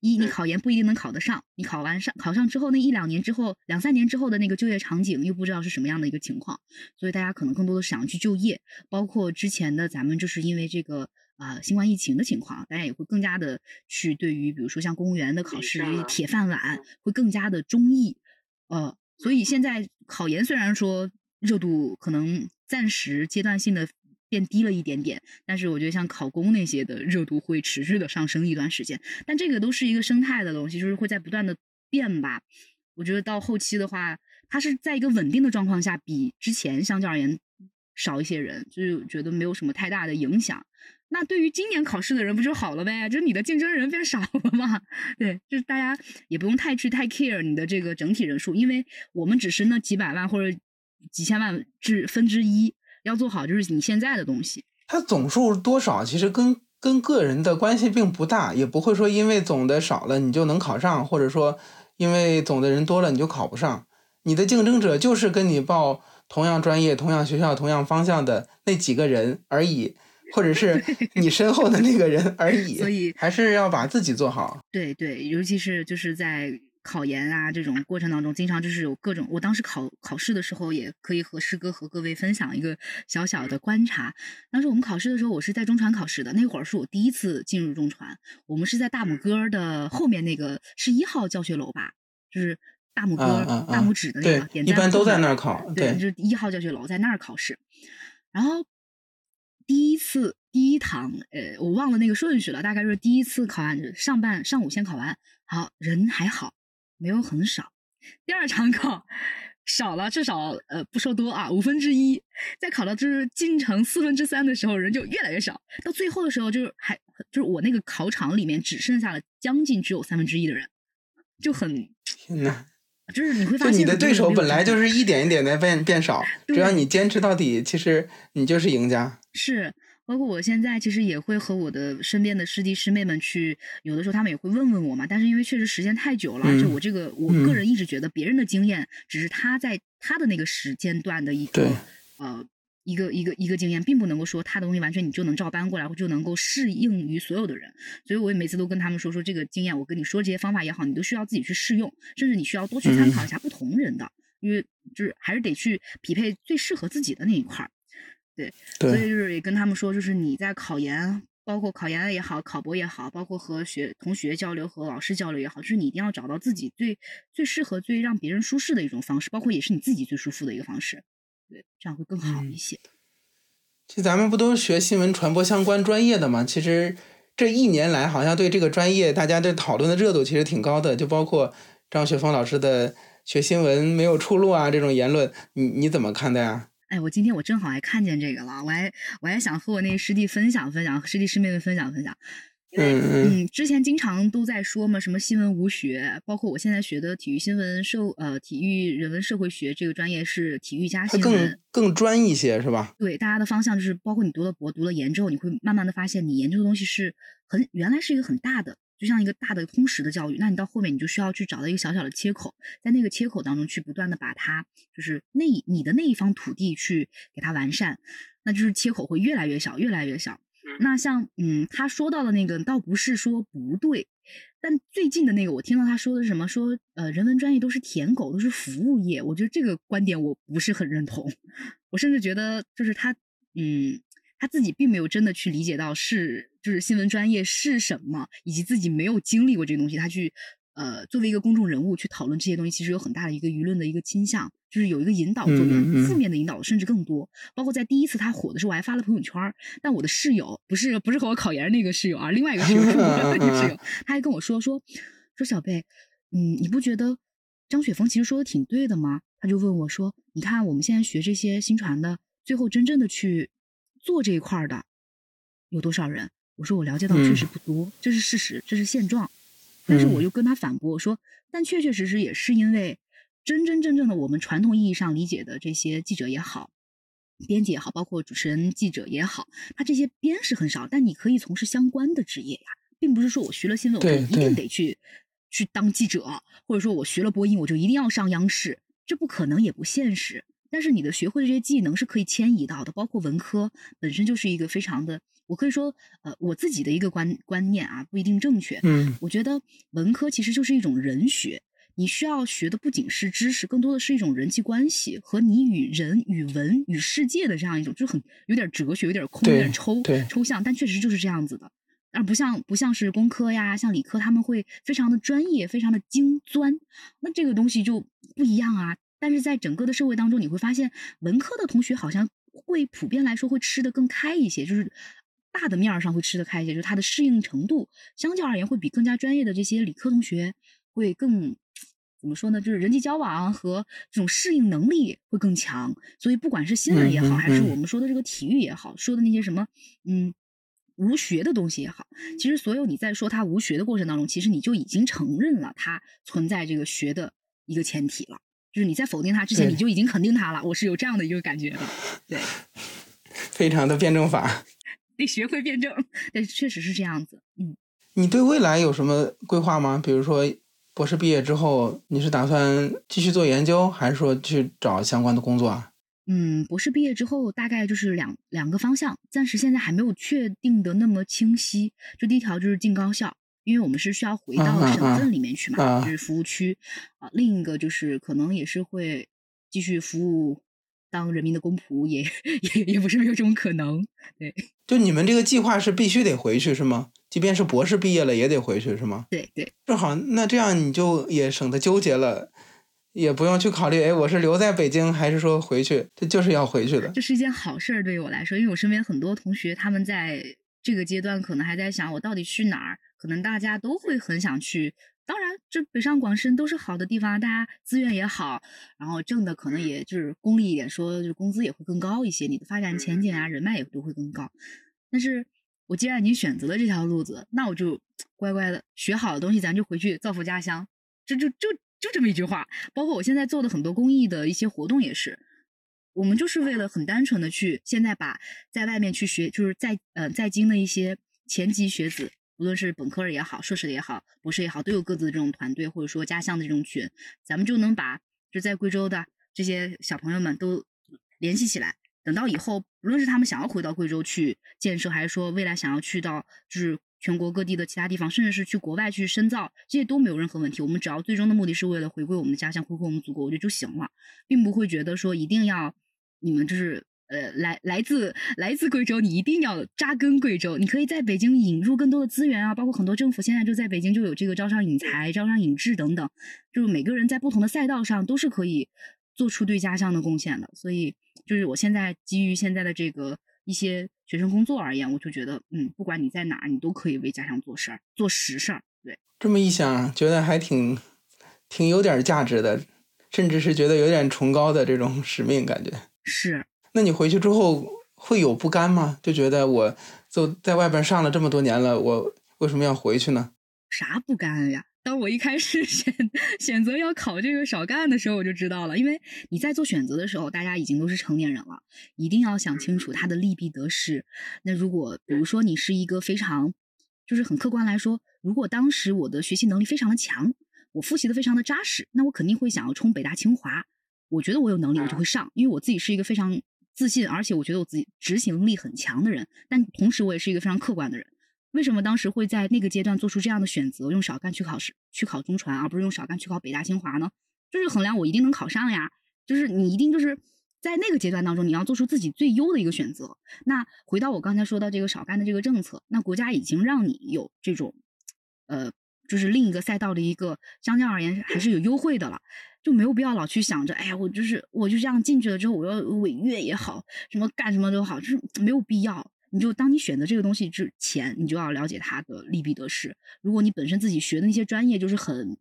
一，你考研不一定能考得上，你考完上考上之后，那一两年之后、两三年之后的那个就业场景又不知道是什么样的一个情况，所以大家可能更多的想要去就业。包括之前的咱们就是因为这个啊新冠疫情的情况，大家也会更加的去对于比如说像公务员的考试铁饭碗会更加的中意。呃，所以现在考研虽然说热度可能暂时阶段性的。变低了一点点，但是我觉得像考公那些的热度会持续的上升一段时间，但这个都是一个生态的东西，就是会在不断的变吧。我觉得到后期的话，它是在一个稳定的状况下，比之前相较而言少一些人，就是觉得没有什么太大的影响。那对于今年考试的人不就好了呗？就是你的竞争人变少了嘛？对，就是大家也不用太去太 care 你的这个整体人数，因为我们只是那几百万或者几千万之分之一。要做好就是你现在的东西，它总数多少其实跟跟个人的关系并不大，也不会说因为总的少了你就能考上，或者说因为总的人多了你就考不上。你的竞争者就是跟你报同样专业、同样学校、同样方向的那几个人而已，或者是 你身后的那个人而已。所以还是要把自己做好。对对，尤其是就是在。考研啊，这种过程当中，经常就是有各种。我当时考考试的时候，也可以和师哥和各位分享一个小小的观察。当时我们考试的时候，我是在中传考试的，那会儿是我第一次进入中传。我们是在大拇哥的后面那个是一号教学楼吧，就是大拇哥大拇指的那个点赞。一般都在那儿考，对，就是一号教学楼在那儿考试。然后第一次第一堂，呃，我忘了那个顺序了，大概是第一次考完上半上午先考完，好人还好。没有很少，第二场考少了至少呃不说多啊五分之一，在考到就是进城四分之三的时候，人就越来越少，到最后的时候就是还就是我那个考场里面只剩下了将近只有三分之一的人，就很天呐，就是你会发现你的对手本来就是一点一点的变变少，只要你坚持到底，其实你就是赢家。是。包括我现在其实也会和我的身边的师弟师妹们去，有的时候他们也会问问我嘛。但是因为确实时间太久了，就我这个我个人一直觉得别人的经验只是他在他的那个时间段的一个呃一个一个一个经验，并不能够说他的东西完全你就能照搬过来，或就能够适应于所有的人。所以我也每次都跟他们说说这个经验，我跟你说这些方法也好，你都需要自己去试用，甚至你需要多去参考一下不同人的，因为就是还是得去匹配最适合自己的那一块儿。对，所以就是也跟他们说，就是你在考研，包括考研也好，考博也好，包括和学同学交流、和老师交流也好，就是你一定要找到自己最最适合、最让别人舒适的一种方式，包括也是你自己最舒服的一个方式。对，这样会更好一些。其实咱们不都是学新闻传播相关专业的嘛？其实这一年来，好像对这个专业大家的讨论的热度其实挺高的，就包括张雪峰老师的“学新闻没有出路啊”这种言论，你你怎么看的呀？哎，我今天我正好还看见这个了，我还我还想和我那个师弟分享分享，师弟师妹们分享分享。嗯嗯，之前经常都在说嘛，什么新闻无学，包括我现在学的体育新闻社呃体育人文社会学这个专业是体育加新闻，更更专一些是吧？对，大家的方向就是包括你读了博、读了研之后，你会慢慢的发现，你研究的东西是很原来是一个很大的。就像一个大的通识的教育，那你到后面你就需要去找到一个小小的切口，在那个切口当中去不断的把它，就是那你的那一方土地去给它完善，那就是切口会越来越小，越来越小。那像嗯，他说到的那个倒不是说不对，但最近的那个我听到他说的是什么？说呃，人文专业都是舔狗，都是服务业。我觉得这个观点我不是很认同，我甚至觉得就是他嗯。他自己并没有真的去理解到是就是新闻专业是什么，以及自己没有经历过这个东西，他去呃作为一个公众人物去讨论这些东西，其实有很大的一个舆论的一个倾向，就是有一个引导作用，负面的引导甚至更多。包括在第一次他火的时候，我还发了朋友圈，但我的室友不是不是和我考研那个室友啊，另外一个室友是我的那个室友，他还跟我说说说小贝，嗯，你不觉得张雪峰其实说的挺对的吗？他就问我说，你看我们现在学这些新传的，最后真正的去。做这一块的有多少人？我说我了解到确实不多，这是事实，这是现状。但是我又跟他反驳我说，但确确实实也是因为真真正正的我们传统意义上理解的这些记者也好，编辑也好，包括主持人、记者也好，他这些编是很少，但你可以从事相关的职业呀，并不是说我学了新闻，我就一定得去去当记者，或者说我学了播音，我就一定要上央视，这不可能也不现实。但是你的学会的这些技能是可以迁移到的，包括文科本身就是一个非常的，我可以说，呃，我自己的一个观观念啊，不一定正确。嗯，我觉得文科其实就是一种人学。你需要学的不仅是知识，更多的是一种人际关系和你与人、与文、与世界的这样一种，就很有点哲学、有点空、有点抽抽象，但确实就是这样子的。而不像不像是工科呀，像理科他们会非常的专业、非常的精钻，那这个东西就不一样啊。但是在整个的社会当中，你会发现文科的同学好像会普遍来说会吃的更开一些，就是大的面儿上会吃的开一些，就是他的适应程度相较而言会比更加专业的这些理科同学会更。怎么说呢？就是人际交往和这种适应能力会更强，所以不管是新闻也好，还是我们说的这个体育也好，说的那些什么，嗯，无学的东西也好，其实所有你在说他无学的过程当中，其实你就已经承认了他存在这个学的一个前提了。就是你在否定他之前，你就已经肯定他了。我是有这样的一个感觉的，对，非常的辩证法，得学会辩证，但确实是这样子。嗯，你对未来有什么规划吗？比如说。博士毕业之后，你是打算继续做研究，还是说去找相关的工作啊？嗯，博士毕业之后大概就是两两个方向，暂时现在还没有确定的那么清晰。就第一条就是进高校，因为我们是需要回到省份里面去嘛，就是服务区啊。另一个就是可能也是会继续服务。当人民的公仆也也也不是没有这种可能，对。就你们这个计划是必须得回去是吗？即便是博士毕业了也得回去是吗？对对。正好，那这样你就也省得纠结了，也不用去考虑，哎，我是留在北京还是说回去？这就是要回去的。这是一件好事儿，对于我来说，因为我身边很多同学他们在这个阶段可能还在想，我到底去哪儿？可能大家都会很想去。当然，这北上广深都是好的地方，大家资源也好，然后挣的可能也就是功利一点说，就是工资也会更高一些，你的发展前景啊、人脉也都会更高。但是我既然已经选择了这条路子，那我就 乖乖的学好的东西，咱就回去造福家乡。这就就就这么一句话。包括我现在做的很多公益的一些活动也是，我们就是为了很单纯的去现在把在外面去学，就是在呃在京的一些前级学子。无论是本科也好，硕士的也好，博士也好，都有各自的这种团队，或者说家乡的这种群，咱们就能把就在贵州的这些小朋友们都联系起来。等到以后，不论是他们想要回到贵州去建设，还是说未来想要去到就是全国各地的其他地方，甚至是去国外去深造，这些都没有任何问题。我们只要最终的目的是为了回归我们的家乡，回归我们祖国，我觉得就行了，并不会觉得说一定要你们就是。呃，来来自来自贵州，你一定要扎根贵州。你可以在北京引入更多的资源啊，包括很多政府现在就在北京就有这个招商引才、招商引智等等，就是每个人在不同的赛道上都是可以做出对家乡的贡献的。所以，就是我现在基于现在的这个一些学生工作而言，我就觉得，嗯，不管你在哪，你都可以为家乡做事儿、做实事儿。对，这么一想，觉得还挺挺有点价值的，甚至是觉得有点崇高的这种使命感觉。是。那你回去之后会有不甘吗？就觉得我就在外边上了这么多年了，我为什么要回去呢？啥不甘呀？当我一开始 选选择要考这个少干的时候，我就知道了。因为你在做选择的时候，大家已经都是成年人了，一定要想清楚它的利弊得失。那如果比如说你是一个非常，就是很客观来说，如果当时我的学习能力非常的强，我复习的非常的扎实，那我肯定会想要冲北大清华。我觉得我有能力，我就会上，因为我自己是一个非常。自信，而且我觉得我自己执行力很强的人，但同时我也是一个非常客观的人。为什么当时会在那个阶段做出这样的选择，用少干去考试，去考中传，而不是用少干去考北大清华呢？就是衡量我一定能考上呀。就是你一定就是在那个阶段当中，你要做出自己最优的一个选择。那回到我刚才说到这个少干的这个政策，那国家已经让你有这种，呃，就是另一个赛道的一个相较而言还是有优惠的了。就没有必要老去想着，哎呀，我就是我就这样进去了之后，我要违约也好，什么干什么都好，就是没有必要。你就当你选择这个东西之前，你就要了解它的利弊得失。如果你本身自己学的那些专业就是很，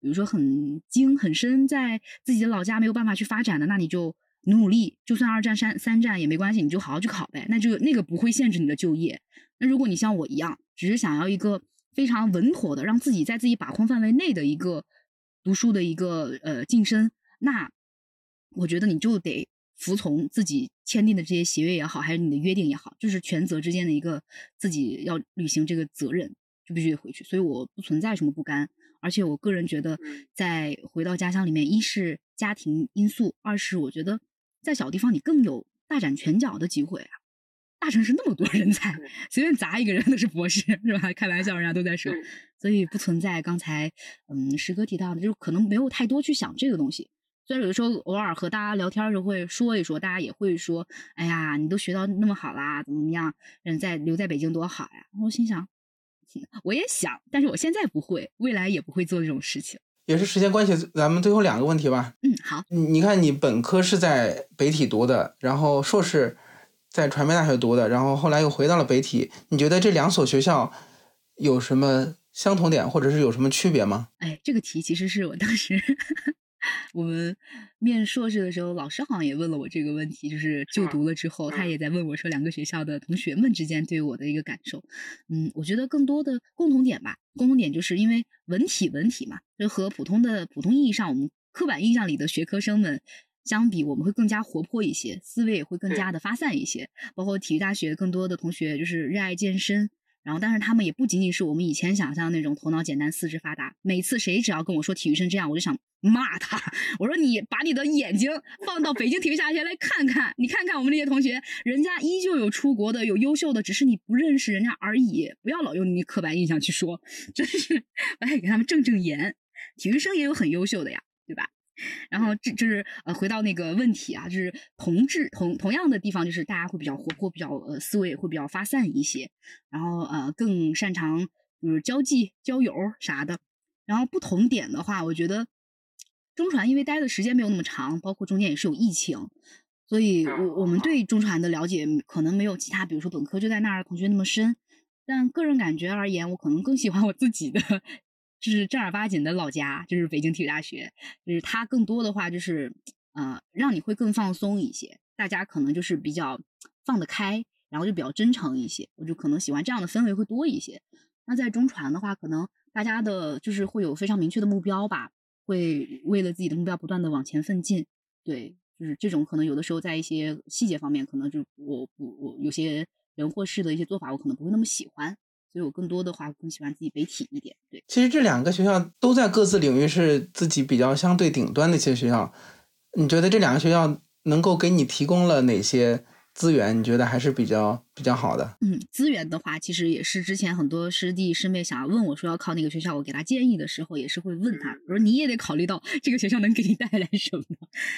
比如说很精很深，在自己的老家没有办法去发展的，那你就努努力，就算二战三三战也没关系，你就好好去考呗。那就那个不会限制你的就业。那如果你像我一样，只是想要一个非常稳妥的，让自己在自己把控范围内的一个。读书的一个呃晋升，那我觉得你就得服从自己签订的这些协约也好，还是你的约定也好，就是权责之间的一个自己要履行这个责任，就必须得回去。所以我不存在什么不甘，而且我个人觉得，在回到家乡里面，一是家庭因素，二是我觉得在小地方你更有大展拳脚的机会啊。大城市那么多人才，随便砸一个人都是博士，是吧？开玩笑，人家都在说，所以不存在刚才嗯石哥提到的，就是可能没有太多去想这个东西。虽然有的时候偶尔和大家聊天的时候会说一说，大家也会说：“哎呀，你都学到那么好啦，怎么怎么样？人在留在北京多好呀！”我心想，我也想，但是我现在不会，未来也不会做这种事情。也是时间关系，咱们最后两个问题吧。嗯，好。你看，你本科是在北体读的，然后硕士在传媒大学读的，然后后来又回到了北体。你觉得这两所学校有什么相同点，或者是有什么区别吗？哎，这个题其实是我当时。我们面硕士的时候，老师好像也问了我这个问题，就是就读了之后，他也在问我说，两个学校的同学们之间对我的一个感受。嗯，我觉得更多的共同点吧，共同点就是因为文体文体嘛，就和普通的普通意义上我们刻板印象里的学科生们相比，我们会更加活泼一些，思维也会更加的发散一些。包括体育大学更多的同学就是热爱健身。然后，但是他们也不仅仅是我们以前想象那种头脑简单、四肢发达。每次谁只要跟我说体育生这样，我就想骂他。我说你把你的眼睛放到北京体育大学来看看，你看看我们这些同学，人家依旧有出国的，有优秀的，只是你不认识人家而已。不要老用你刻板印象去说，真是 我得给他们正正言。体育生也有很优秀的呀，对吧？然后这就是呃，回到那个问题啊，就是同质同同样的地方，就是大家会比较活泼，比较呃思维会比较发散一些，然后呃更擅长就是交际交友啥的。然后不同点的话，我觉得中传因为待的时间没有那么长，包括中间也是有疫情，所以我我们对中传的了解可能没有其他，比如说本科就在那儿的同学那么深。但个人感觉而言，我可能更喜欢我自己的。就是正儿八经的老家，就是北京体育大学。就是它更多的话，就是呃，让你会更放松一些。大家可能就是比较放得开，然后就比较真诚一些。我就可能喜欢这样的氛围会多一些。那在中传的话，可能大家的就是会有非常明确的目标吧，会为了自己的目标不断的往前奋进。对，就是这种可能有的时候在一些细节方面，可能就我我我有些人或事的一些做法，我可能不会那么喜欢。所以我更多的话更喜欢自己北体一点。对，其实这两个学校都在各自领域是自己比较相对顶端的一些学校。你觉得这两个学校能够给你提供了哪些资源？你觉得还是比较比较好的？嗯，资源的话，其实也是之前很多师弟师妹想要问我说要考哪个学校，我给他建议的时候，也是会问他，我说你也得考虑到这个学校能给你带来什么。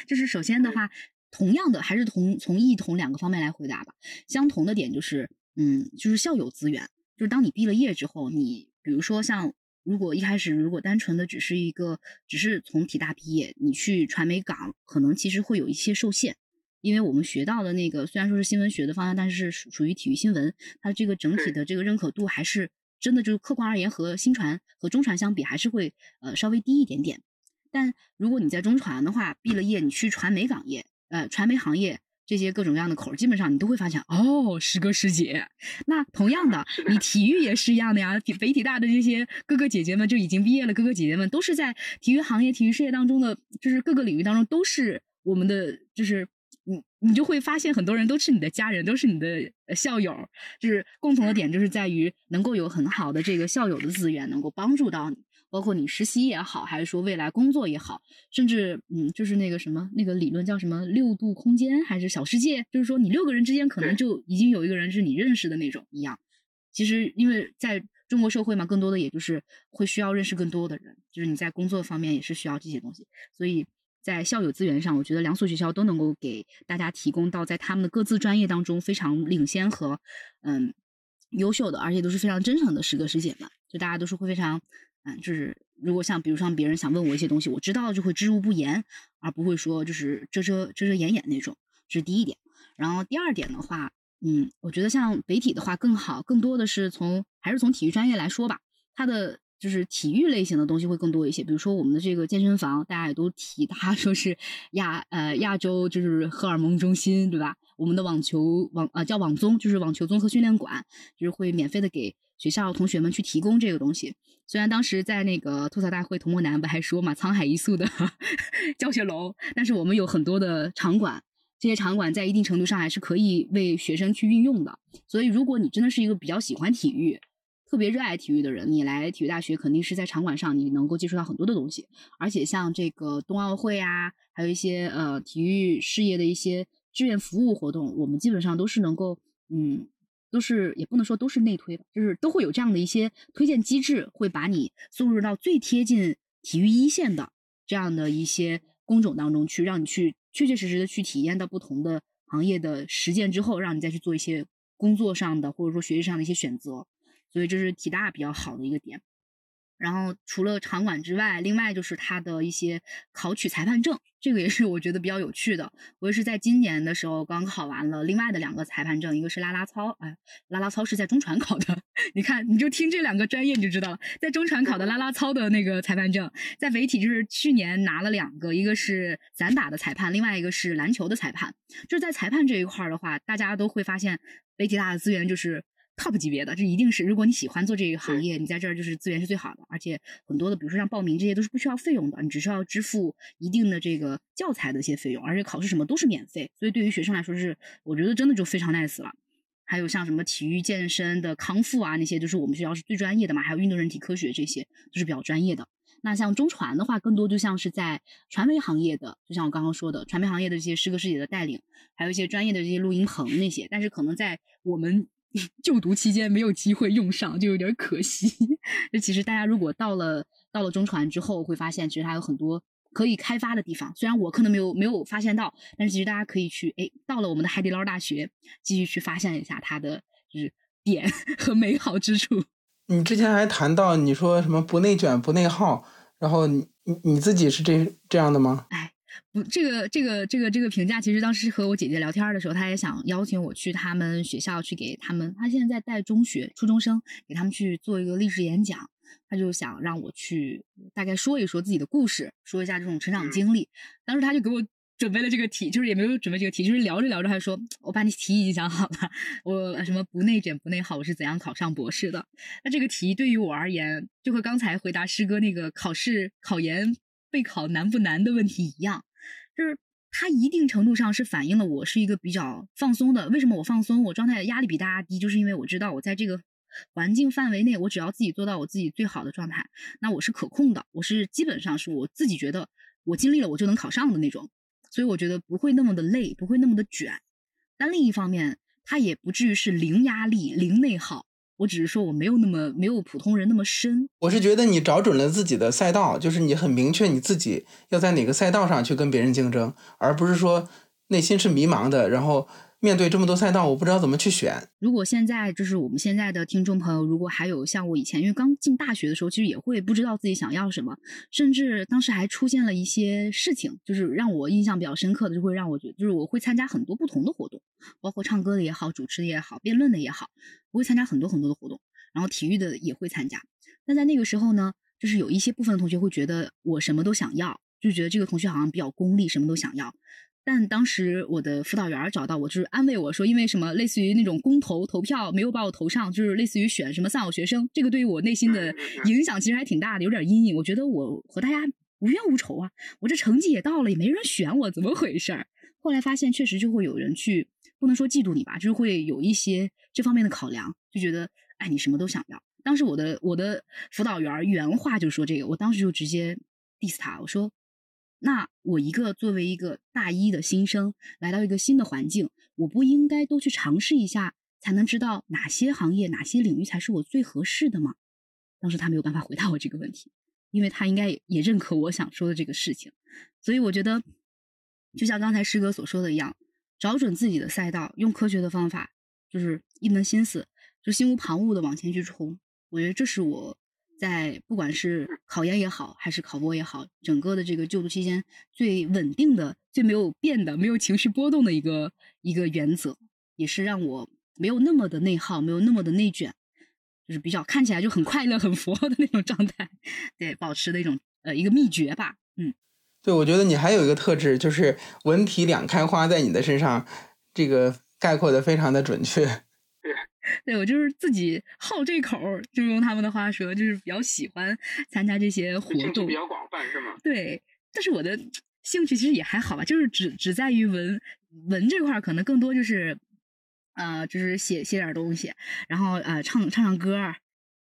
就是首先的话，同样的还是同从异同两个方面来回答吧。相同的点就是，嗯，就是校友资源。就是当你毕了业之后，你比如说像如果一开始如果单纯的只是一个只是从体大毕业，你去传媒岗，可能其实会有一些受限，因为我们学到的那个虽然说是新闻学的方向，但是属属于体育新闻，它这个整体的这个认可度还是真的就是客观而言和新传和中传相比还是会呃稍微低一点点。但如果你在中传的话，毕了业你去传媒岗业，呃传媒行业。这些各种各样的口，基本上你都会发现哦，师哥师姐。那同样的，你体育也是一样的呀。北体大的这些哥哥姐姐们就已经毕业了，哥哥姐姐们都是在体育行业、体育事业当中的，就是各个领域当中都是我们的，就是你你就会发现很多人都是你的家人，都是你的校友。就是共同的点就是在于能够有很好的这个校友的资源，能够帮助到你。包括你实习也好，还是说未来工作也好，甚至嗯，就是那个什么那个理论叫什么六度空间还是小世界，就是说你六个人之间可能就已经有一个人是你认识的那种一样。其实因为在中国社会嘛，更多的也就是会需要认识更多的人，就是你在工作方面也是需要这些东西。所以在校友资源上，我觉得两所学校都能够给大家提供到在他们的各自专业当中非常领先和嗯优秀的，而且都是非常真诚的师哥师姐们，就大家都是会非常。嗯，就是如果像比如像别人想问我一些东西，我知道就会知无不言，而不会说就是遮遮遮遮掩掩那种。这是第一点。然后第二点的话，嗯，我觉得像北体的话更好，更多的是从还是从体育专业来说吧，它的就是体育类型的东西会更多一些。比如说我们的这个健身房，大家也都提它说是亚呃亚洲就是荷尔蒙中心，对吧？我们的网球网啊叫网综，就是网球综合训练馆，就是会免费的给。学校同学们去提供这个东西，虽然当时在那个吐槽大会，童漠南不还说嘛，沧海一粟的 教学楼，但是我们有很多的场馆，这些场馆在一定程度上还是可以为学生去运用的。所以，如果你真的是一个比较喜欢体育、特别热爱体育的人，你来体育大学肯定是在场馆上你能够接触到很多的东西。而且，像这个冬奥会啊，还有一些呃体育事业的一些志愿服务活动，我们基本上都是能够，嗯，都是也不能说都是内推吧，就是都会有这样的一些推荐机制，会把你送入到最贴近体育一线的这样的一些工种当中去，让你去。确确实实的去体验到不同的行业的实践之后，让你再去做一些工作上的或者说学习上的一些选择，所以这是体大比较好的一个点。然后除了场馆之外，另外就是他的一些考取裁判证，这个也是我觉得比较有趣的。我也是在今年的时候刚考完了另外的两个裁判证，一个是拉拉操，哎，拉拉操是在中传考的。你看，你就听这两个专业你就知道了，在中传考的拉拉操的那个裁判证，在北体就是去年拿了两个，一个是散打的裁判，另外一个是篮球的裁判。就是在裁判这一块的话，大家都会发现北体大的资源就是。Top 级别的，这一定是如果你喜欢做这个行业，你在这儿就是资源是最好的，而且很多的，比如说像报名这些都是不需要费用的，你只需要支付一定的这个教材的一些费用，而且考试什么都是免费，所以对于学生来说是我觉得真的就非常 nice 了。还有像什么体育健身的康复啊，那些就是我们学校是最专业的嘛，还有运动人体科学这些都是比较专业的。那像中传的话，更多就像是在传媒行业的，就像我刚刚说的，传媒行业的这些师哥师姐的带领，还有一些专业的这些录音棚那些，但是可能在我们。就读期间没有机会用上，就有点可惜。那其实大家如果到了到了中传之后，会发现其实它有很多可以开发的地方。虽然我可能没有没有发现到，但是其实大家可以去哎，到了我们的海底捞大学，继续去发现一下它的就是点 和美好之处。你之前还谈到你说什么不内卷不内耗，然后你你你自己是这这样的吗？哎。不，这个这个这个这个评价，其实当时和我姐姐聊天的时候，她也想邀请我去他们学校去给他们。她现在在带中学初中生，给他们去做一个励志演讲。她就想让我去大概说一说自己的故事，说一下这种成长经历。当时她就给我准备了这个题，就是也没有准备这个题，就是聊着聊着，她说：“我把你题已经想好了，我什么不内卷不内耗，我是怎样考上博士的。”那这个题对于我而言，就和刚才回答师哥那个考试考研。备考难不难的问题一样，就是它一定程度上是反映了我是一个比较放松的。为什么我放松？我状态压力比大家低，就是因为我知道我在这个环境范围内，我只要自己做到我自己最好的状态，那我是可控的。我是基本上是我自己觉得我尽力了，我就能考上的那种。所以我觉得不会那么的累，不会那么的卷。但另一方面，它也不至于是零压力、零内耗。我只是说我没有那么没有普通人那么深。我是觉得你找准了自己的赛道，就是你很明确你自己要在哪个赛道上去跟别人竞争，而不是说内心是迷茫的，然后。面对这么多赛道，我不知道怎么去选。如果现在就是我们现在的听众朋友，如果还有像我以前，因为刚进大学的时候，其实也会不知道自己想要什么，甚至当时还出现了一些事情，就是让我印象比较深刻的，就会让我觉得，就是我会参加很多不同的活动，包括唱歌的也好，主持的也好，辩论的也好，我会参加很多很多的活动，然后体育的也会参加。那在那个时候呢，就是有一些部分的同学会觉得我什么都想要，就觉得这个同学好像比较功利，什么都想要。但当时我的辅导员找到我，就是安慰我说，因为什么类似于那种公投投票没有把我投上，就是类似于选什么丧偶学生，这个对于我内心的影响其实还挺大的，有点阴影。我觉得我和大家无冤无仇啊，我这成绩也到了，也没人选我，怎么回事儿？后来发现确实就会有人去，不能说嫉妒你吧，就是会有一些这方面的考量，就觉得哎，你什么都想要。当时我的我的辅导员原话就说这个，我当时就直接 diss 他，我说。那我一个作为一个大一的新生来到一个新的环境，我不应该都去尝试一下，才能知道哪些行业、哪些领域才是我最合适的吗？当时他没有办法回答我这个问题，因为他应该也认可我想说的这个事情。所以我觉得，就像刚才师哥所说的一样，找准自己的赛道，用科学的方法，就是一门心思，就心无旁骛的往前去冲。我觉得这是我。在不管是考研也好，还是考博也好，整个的这个就读期间最稳定的、最没有变的、没有情绪波动的一个一个原则，也是让我没有那么的内耗，没有那么的内卷，就是比较看起来就很快乐、很佛的那种状态，对，保持的一种呃一个秘诀吧。嗯，对，我觉得你还有一个特质，就是文体两开花，在你的身上这个概括的非常的准确。对我就是自己好这口，就用他们的话说，就是比较喜欢参加这些活动，比较广泛是吗？对，但是我的兴趣其实也还好吧，就是只只在于文文这块儿，可能更多就是，呃，就是写写点东西，然后呃唱唱唱歌，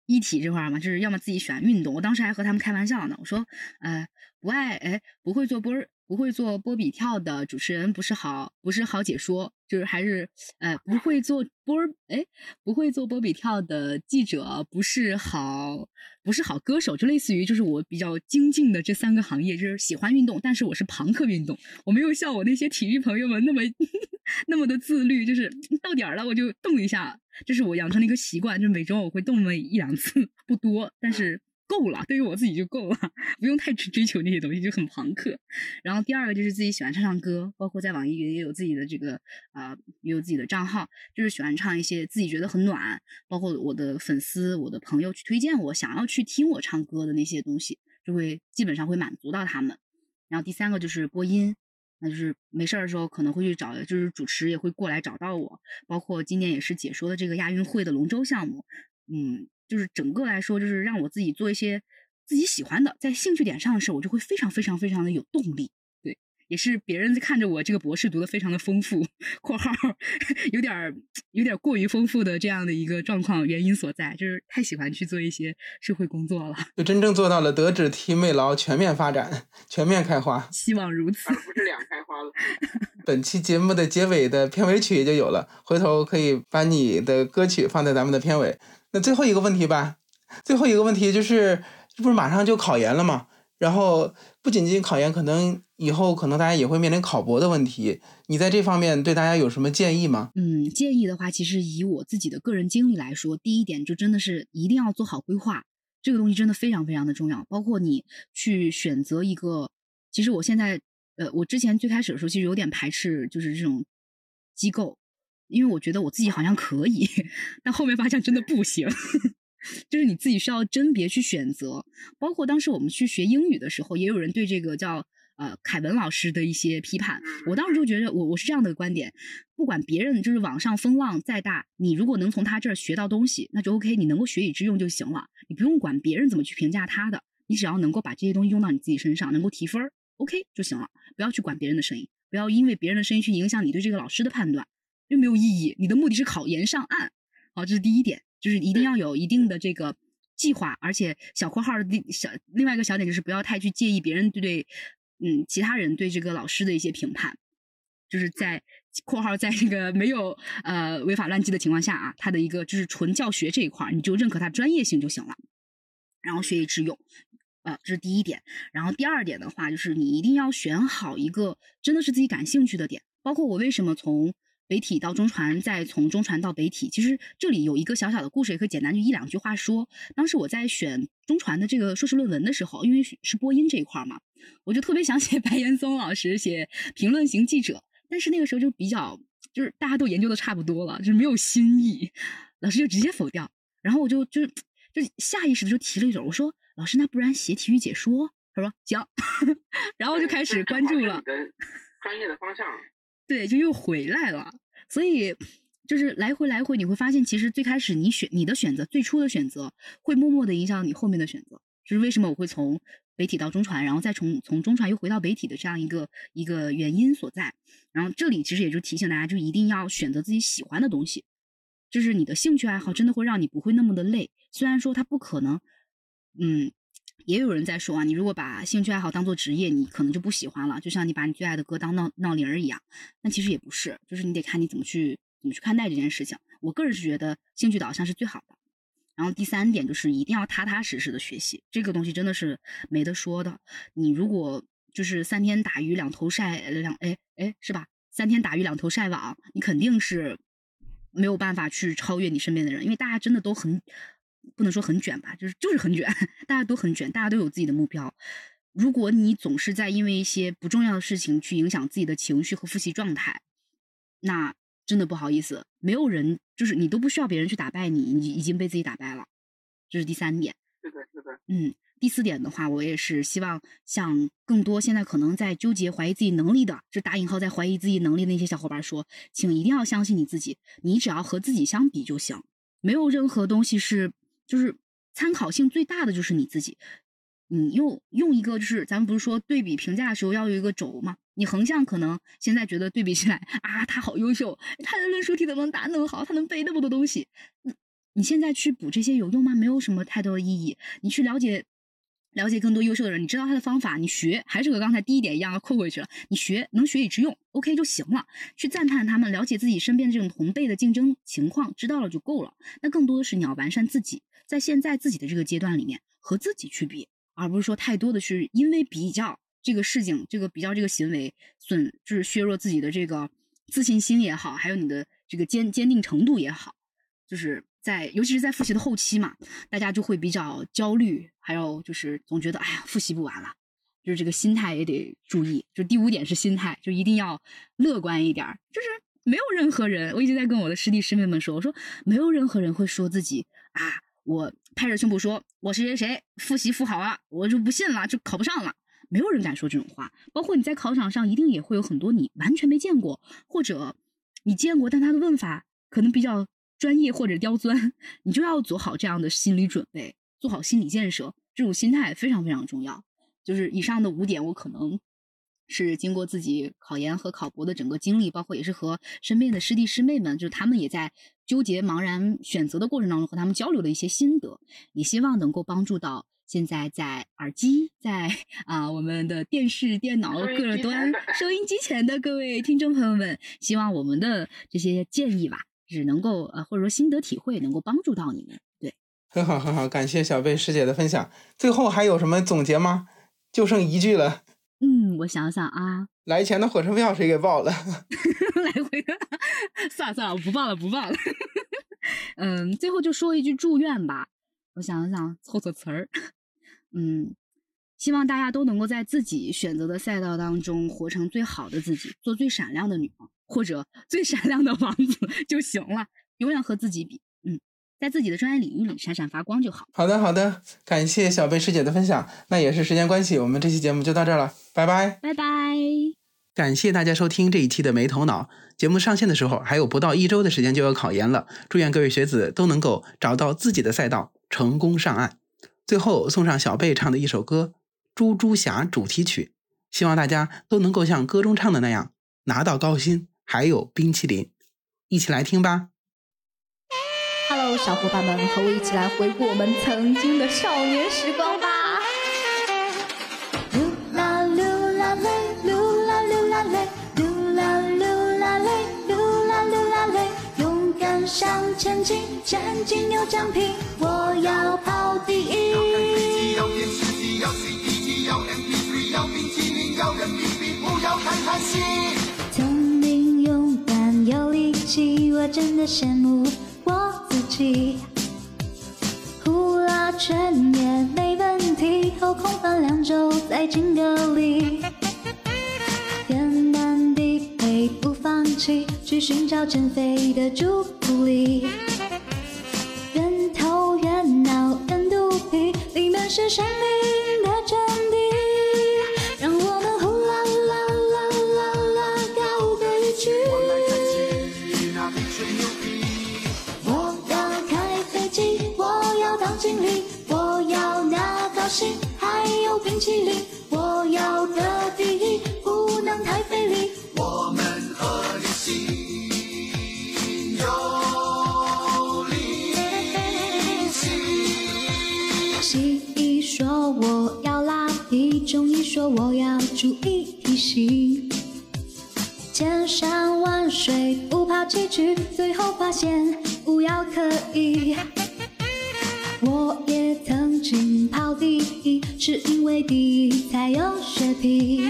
一体这块儿嘛，就是要么自己喜欢运动。我当时还和他们开玩笑呢，我说，呃，不爱哎不会做波不会做波比跳的主持人不是好不是好解说，就是还是呃不会做波哎不会做波比跳的记者不是好不是好歌手，就类似于就是我比较精进的这三个行业，就是喜欢运动，但是我是朋克运动，我没有像我那些体育朋友们那么 那么的自律，就是到点儿了我就动一下，这是我养成的一个习惯，就每周我会动那么一两次，不多，但是。够了，对于我自己就够了，不用太去追求那些东西，就很朋克。然后第二个就是自己喜欢唱唱歌，包括在网易云也有自己的这个啊，也有自己的账号，就是喜欢唱一些自己觉得很暖，包括我的粉丝、我的朋友去推荐我想要去听我唱歌的那些东西，就会基本上会满足到他们。然后第三个就是播音，那就是没事儿的时候可能会去找，就是主持也会过来找到我，包括今年也是解说的这个亚运会的龙舟项目，嗯。就是整个来说，就是让我自己做一些自己喜欢的，在兴趣点上的事，我就会非常非常非常的有动力。对，也是别人看着我这个博士读的非常的丰富（括号 有点有点过于丰富的这样的一个状况原因所在），就是太喜欢去做一些社会工作了，就真正做到了德智体美劳全面发展、全面开花。希望如此，而不是两开花了。本期节目的结尾的片尾曲也就有了，回头可以把你的歌曲放在咱们的片尾。那最后一个问题吧，最后一个问题就是，这不是马上就考研了吗？然后不仅仅考研，可能以后可能大家也会面临考博的问题。你在这方面对大家有什么建议吗？嗯，建议的话，其实以我自己的个人经历来说，第一点就真的是一定要做好规划，这个东西真的非常非常的重要。包括你去选择一个，其实我现在，呃，我之前最开始的时候其实有点排斥，就是这种机构。因为我觉得我自己好像可以，但后面发现真的不行。就是你自己需要甄别去选择，包括当时我们去学英语的时候，也有人对这个叫呃凯文老师的一些批判。我当时就觉得，我我是这样的观点：不管别人就是网上风浪再大，你如果能从他这儿学到东西，那就 OK，你能够学以致用就行了。你不用管别人怎么去评价他的，你只要能够把这些东西用到你自己身上，能够提分儿，OK 就行了。不要去管别人的声音，不要因为别人的声音去影响你对这个老师的判断。就没有意义。你的目的是考研上岸，好，这是第一点，就是一定要有一定的这个计划，而且小括号的小另外一个小点就是不要太去介意别人对对，嗯，其他人对这个老师的一些评判，就是在括号在这个没有呃违法乱纪的情况下啊，他的一个就是纯教学这一块，你就认可他专业性就行了，然后学以致用，呃，这是第一点。然后第二点的话，就是你一定要选好一个真的是自己感兴趣的点，包括我为什么从。北体到中传，再从中传到北体，其实这里有一个小小的故事，也可以简单就一两句话说。当时我在选中传的这个硕士论文的时候，因为是播音这一块嘛，我就特别想写 白岩松老师，写评论型记者。但是那个时候就比较，就是大家都研究的差不多了，就是没有新意，老师就直接否掉。然后我就就就下意识的就提了一嘴，我说：“老师，那不然写体育解说？”他说：“行。”然后就开始关注了专业的方向。对，就又回来了，所以就是来回来回，你会发现，其实最开始你选你的选择，最初的选择会默默的影响你后面的选择。就是为什么我会从北体到中传，然后再从从中传又回到北体的这样一个一个原因所在。然后这里其实也就提醒大家，就一定要选择自己喜欢的东西，就是你的兴趣爱好真的会让你不会那么的累。虽然说它不可能，嗯。也有人在说啊，你如果把兴趣爱好当做职业，你可能就不喜欢了。就像你把你最爱的歌当闹闹铃儿一样，那其实也不是，就是你得看你怎么去怎么去看待这件事情。我个人是觉得兴趣导向是最好的。然后第三点就是一定要踏踏实实的学习，这个东西真的是没得说的。你如果就是三天打鱼两头晒两哎哎是吧？三天打鱼两头晒网，你肯定是没有办法去超越你身边的人，因为大家真的都很。不能说很卷吧，就是就是很卷，大家都很卷，大家都有自己的目标。如果你总是在因为一些不重要的事情去影响自己的情绪和复习状态，那真的不好意思，没有人就是你都不需要别人去打败你，你已经被自己打败了。这是第三点。是的，是的。嗯，第四点的话，我也是希望向更多现在可能在纠结、怀疑自己能力的，就打引号在怀疑自己能力的那些小伙伴说，请一定要相信你自己，你只要和自己相比就行，没有任何东西是。就是参考性最大的就是你自己，你用用一个就是咱们不是说对比评价的时候要有一个轴嘛？你横向可能现在觉得对比起来啊，他好优秀，他的论述题怎么能答那么好，他能背那么多东西，你现在去补这些有用吗？没有什么太多的意义。你去了解了解更多优秀的人，你知道他的方法，你学还是和刚才第一点一样扣回去了。你学能学以致用，OK 就行了。去赞叹他们，了解自己身边的这种同辈的竞争情况，知道了就够了。那更多的是你要完善自己，在现在自己的这个阶段里面和自己去比。而不是说太多的是因为比较这个事情，这个比较这个行为损，就是削弱自己的这个自信心也好，还有你的这个坚坚定程度也好，就是在尤其是在复习的后期嘛，大家就会比较焦虑，还有就是总觉得哎呀复习不完了，就是这个心态也得注意。就第五点是心态，就一定要乐观一点。就是没有任何人，我一直在跟我的师弟师妹们说，我说没有任何人会说自己啊。我拍着胸脯说：“我谁谁谁，复习复好了，我就不信了，就考不上了。”没有人敢说这种话。包括你在考场上，一定也会有很多你完全没见过，或者你见过，但他的问法可能比较专业或者刁钻，你就要做好这样的心理准备，做好心理建设。这种心态非常非常重要。就是以上的五点，我可能。是经过自己考研和考博的整个经历，包括也是和身边的师弟师妹们，就是他们也在纠结茫然选择的过程当中，和他们交流的一些心得，也希望能够帮助到现在在耳机、在啊我们的电视、电脑各端、收音机前的各位听众朋友们，希望我们的这些建议吧，只能够呃或者说心得体会能够帮助到你们。对，很好很好，感谢小贝师姐的分享。最后还有什么总结吗？就剩一句了。嗯，我想想啊，来钱的火车票谁给报了？来回的，算了算了，我不报了，不报了。嗯，最后就说一句祝愿吧。我想想，凑凑词儿。嗯，希望大家都能够在自己选择的赛道当中活成最好的自己，做最闪亮的女王，或者最闪亮的王子就行了。永远和自己比。在自己的专业领域里闪闪发光就好。好的，好的，感谢小贝师姐的分享。那也是时间关系，我们这期节目就到这儿了，拜拜，拜拜。感谢大家收听这一期的没头脑节目。上线的时候还有不到一周的时间就要考研了，祝愿各位学子都能够找到自己的赛道，成功上岸。最后送上小贝唱的一首歌《猪猪侠》主题曲，希望大家都能够像歌中唱的那样拿到高薪，还有冰淇淋。一起来听吧。Hello，小伙伴们，和我一起来回顾我们曾经的少年时光吧。噜啦噜啦嘞，噜啦噜啦嘞，噜啦噜啦嘞，噜啦噜啦嘞，勇敢向前进，战绩有奖品，我要跑第一。要电视机，要 CD 机，要 MP3，要冰淇淋，要人民币，不要看韩戏。聪明勇敢有力气，我真的羡慕。呼啦圈也没问题，后空翻两周再敬个礼。天南地北不放弃，去寻找减肥的朱古力。人头越脑人肚皮，里面是生命还有冰淇淋。我要得第一，不能太费力。我们合力心有灵犀。西医说我要拉皮，中医说我要注意体型。千山万水不怕崎岖，最后发现无药可医。我也曾经跑第一，是因为第一才有血皮。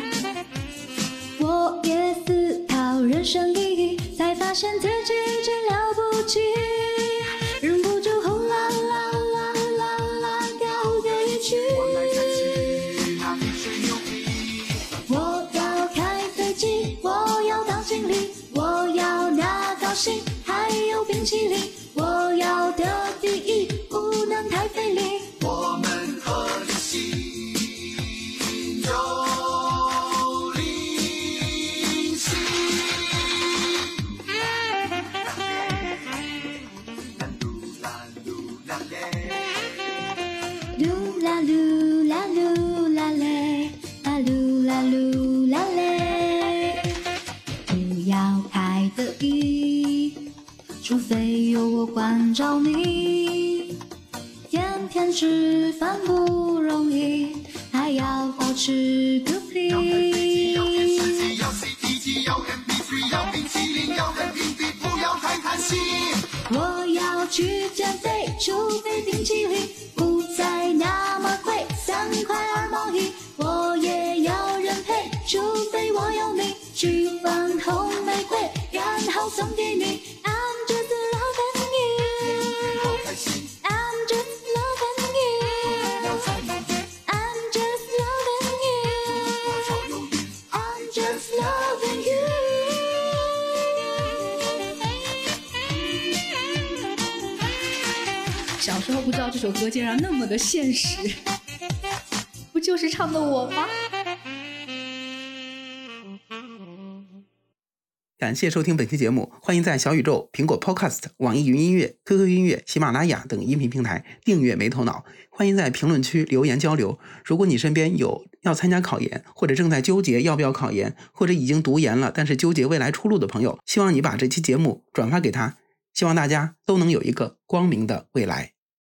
我也思考人生意义，才发现自己真了不起。忍不住呼啦啦啦啦啦高歌一曲。我要开飞机，我要当经理，我要拿高薪，还有冰淇淋，现实，不就是唱的我吗？感谢收听本期节目，欢迎在小宇宙、苹果 Podcast、网易云音乐、QQ 音乐、喜马拉雅等音频平台订阅《没头脑》。欢迎在评论区留言交流。如果你身边有要参加考研，或者正在纠结要不要考研，或者已经读研了但是纠结未来出路的朋友，希望你把这期节目转发给他，希望大家都能有一个光明的未来。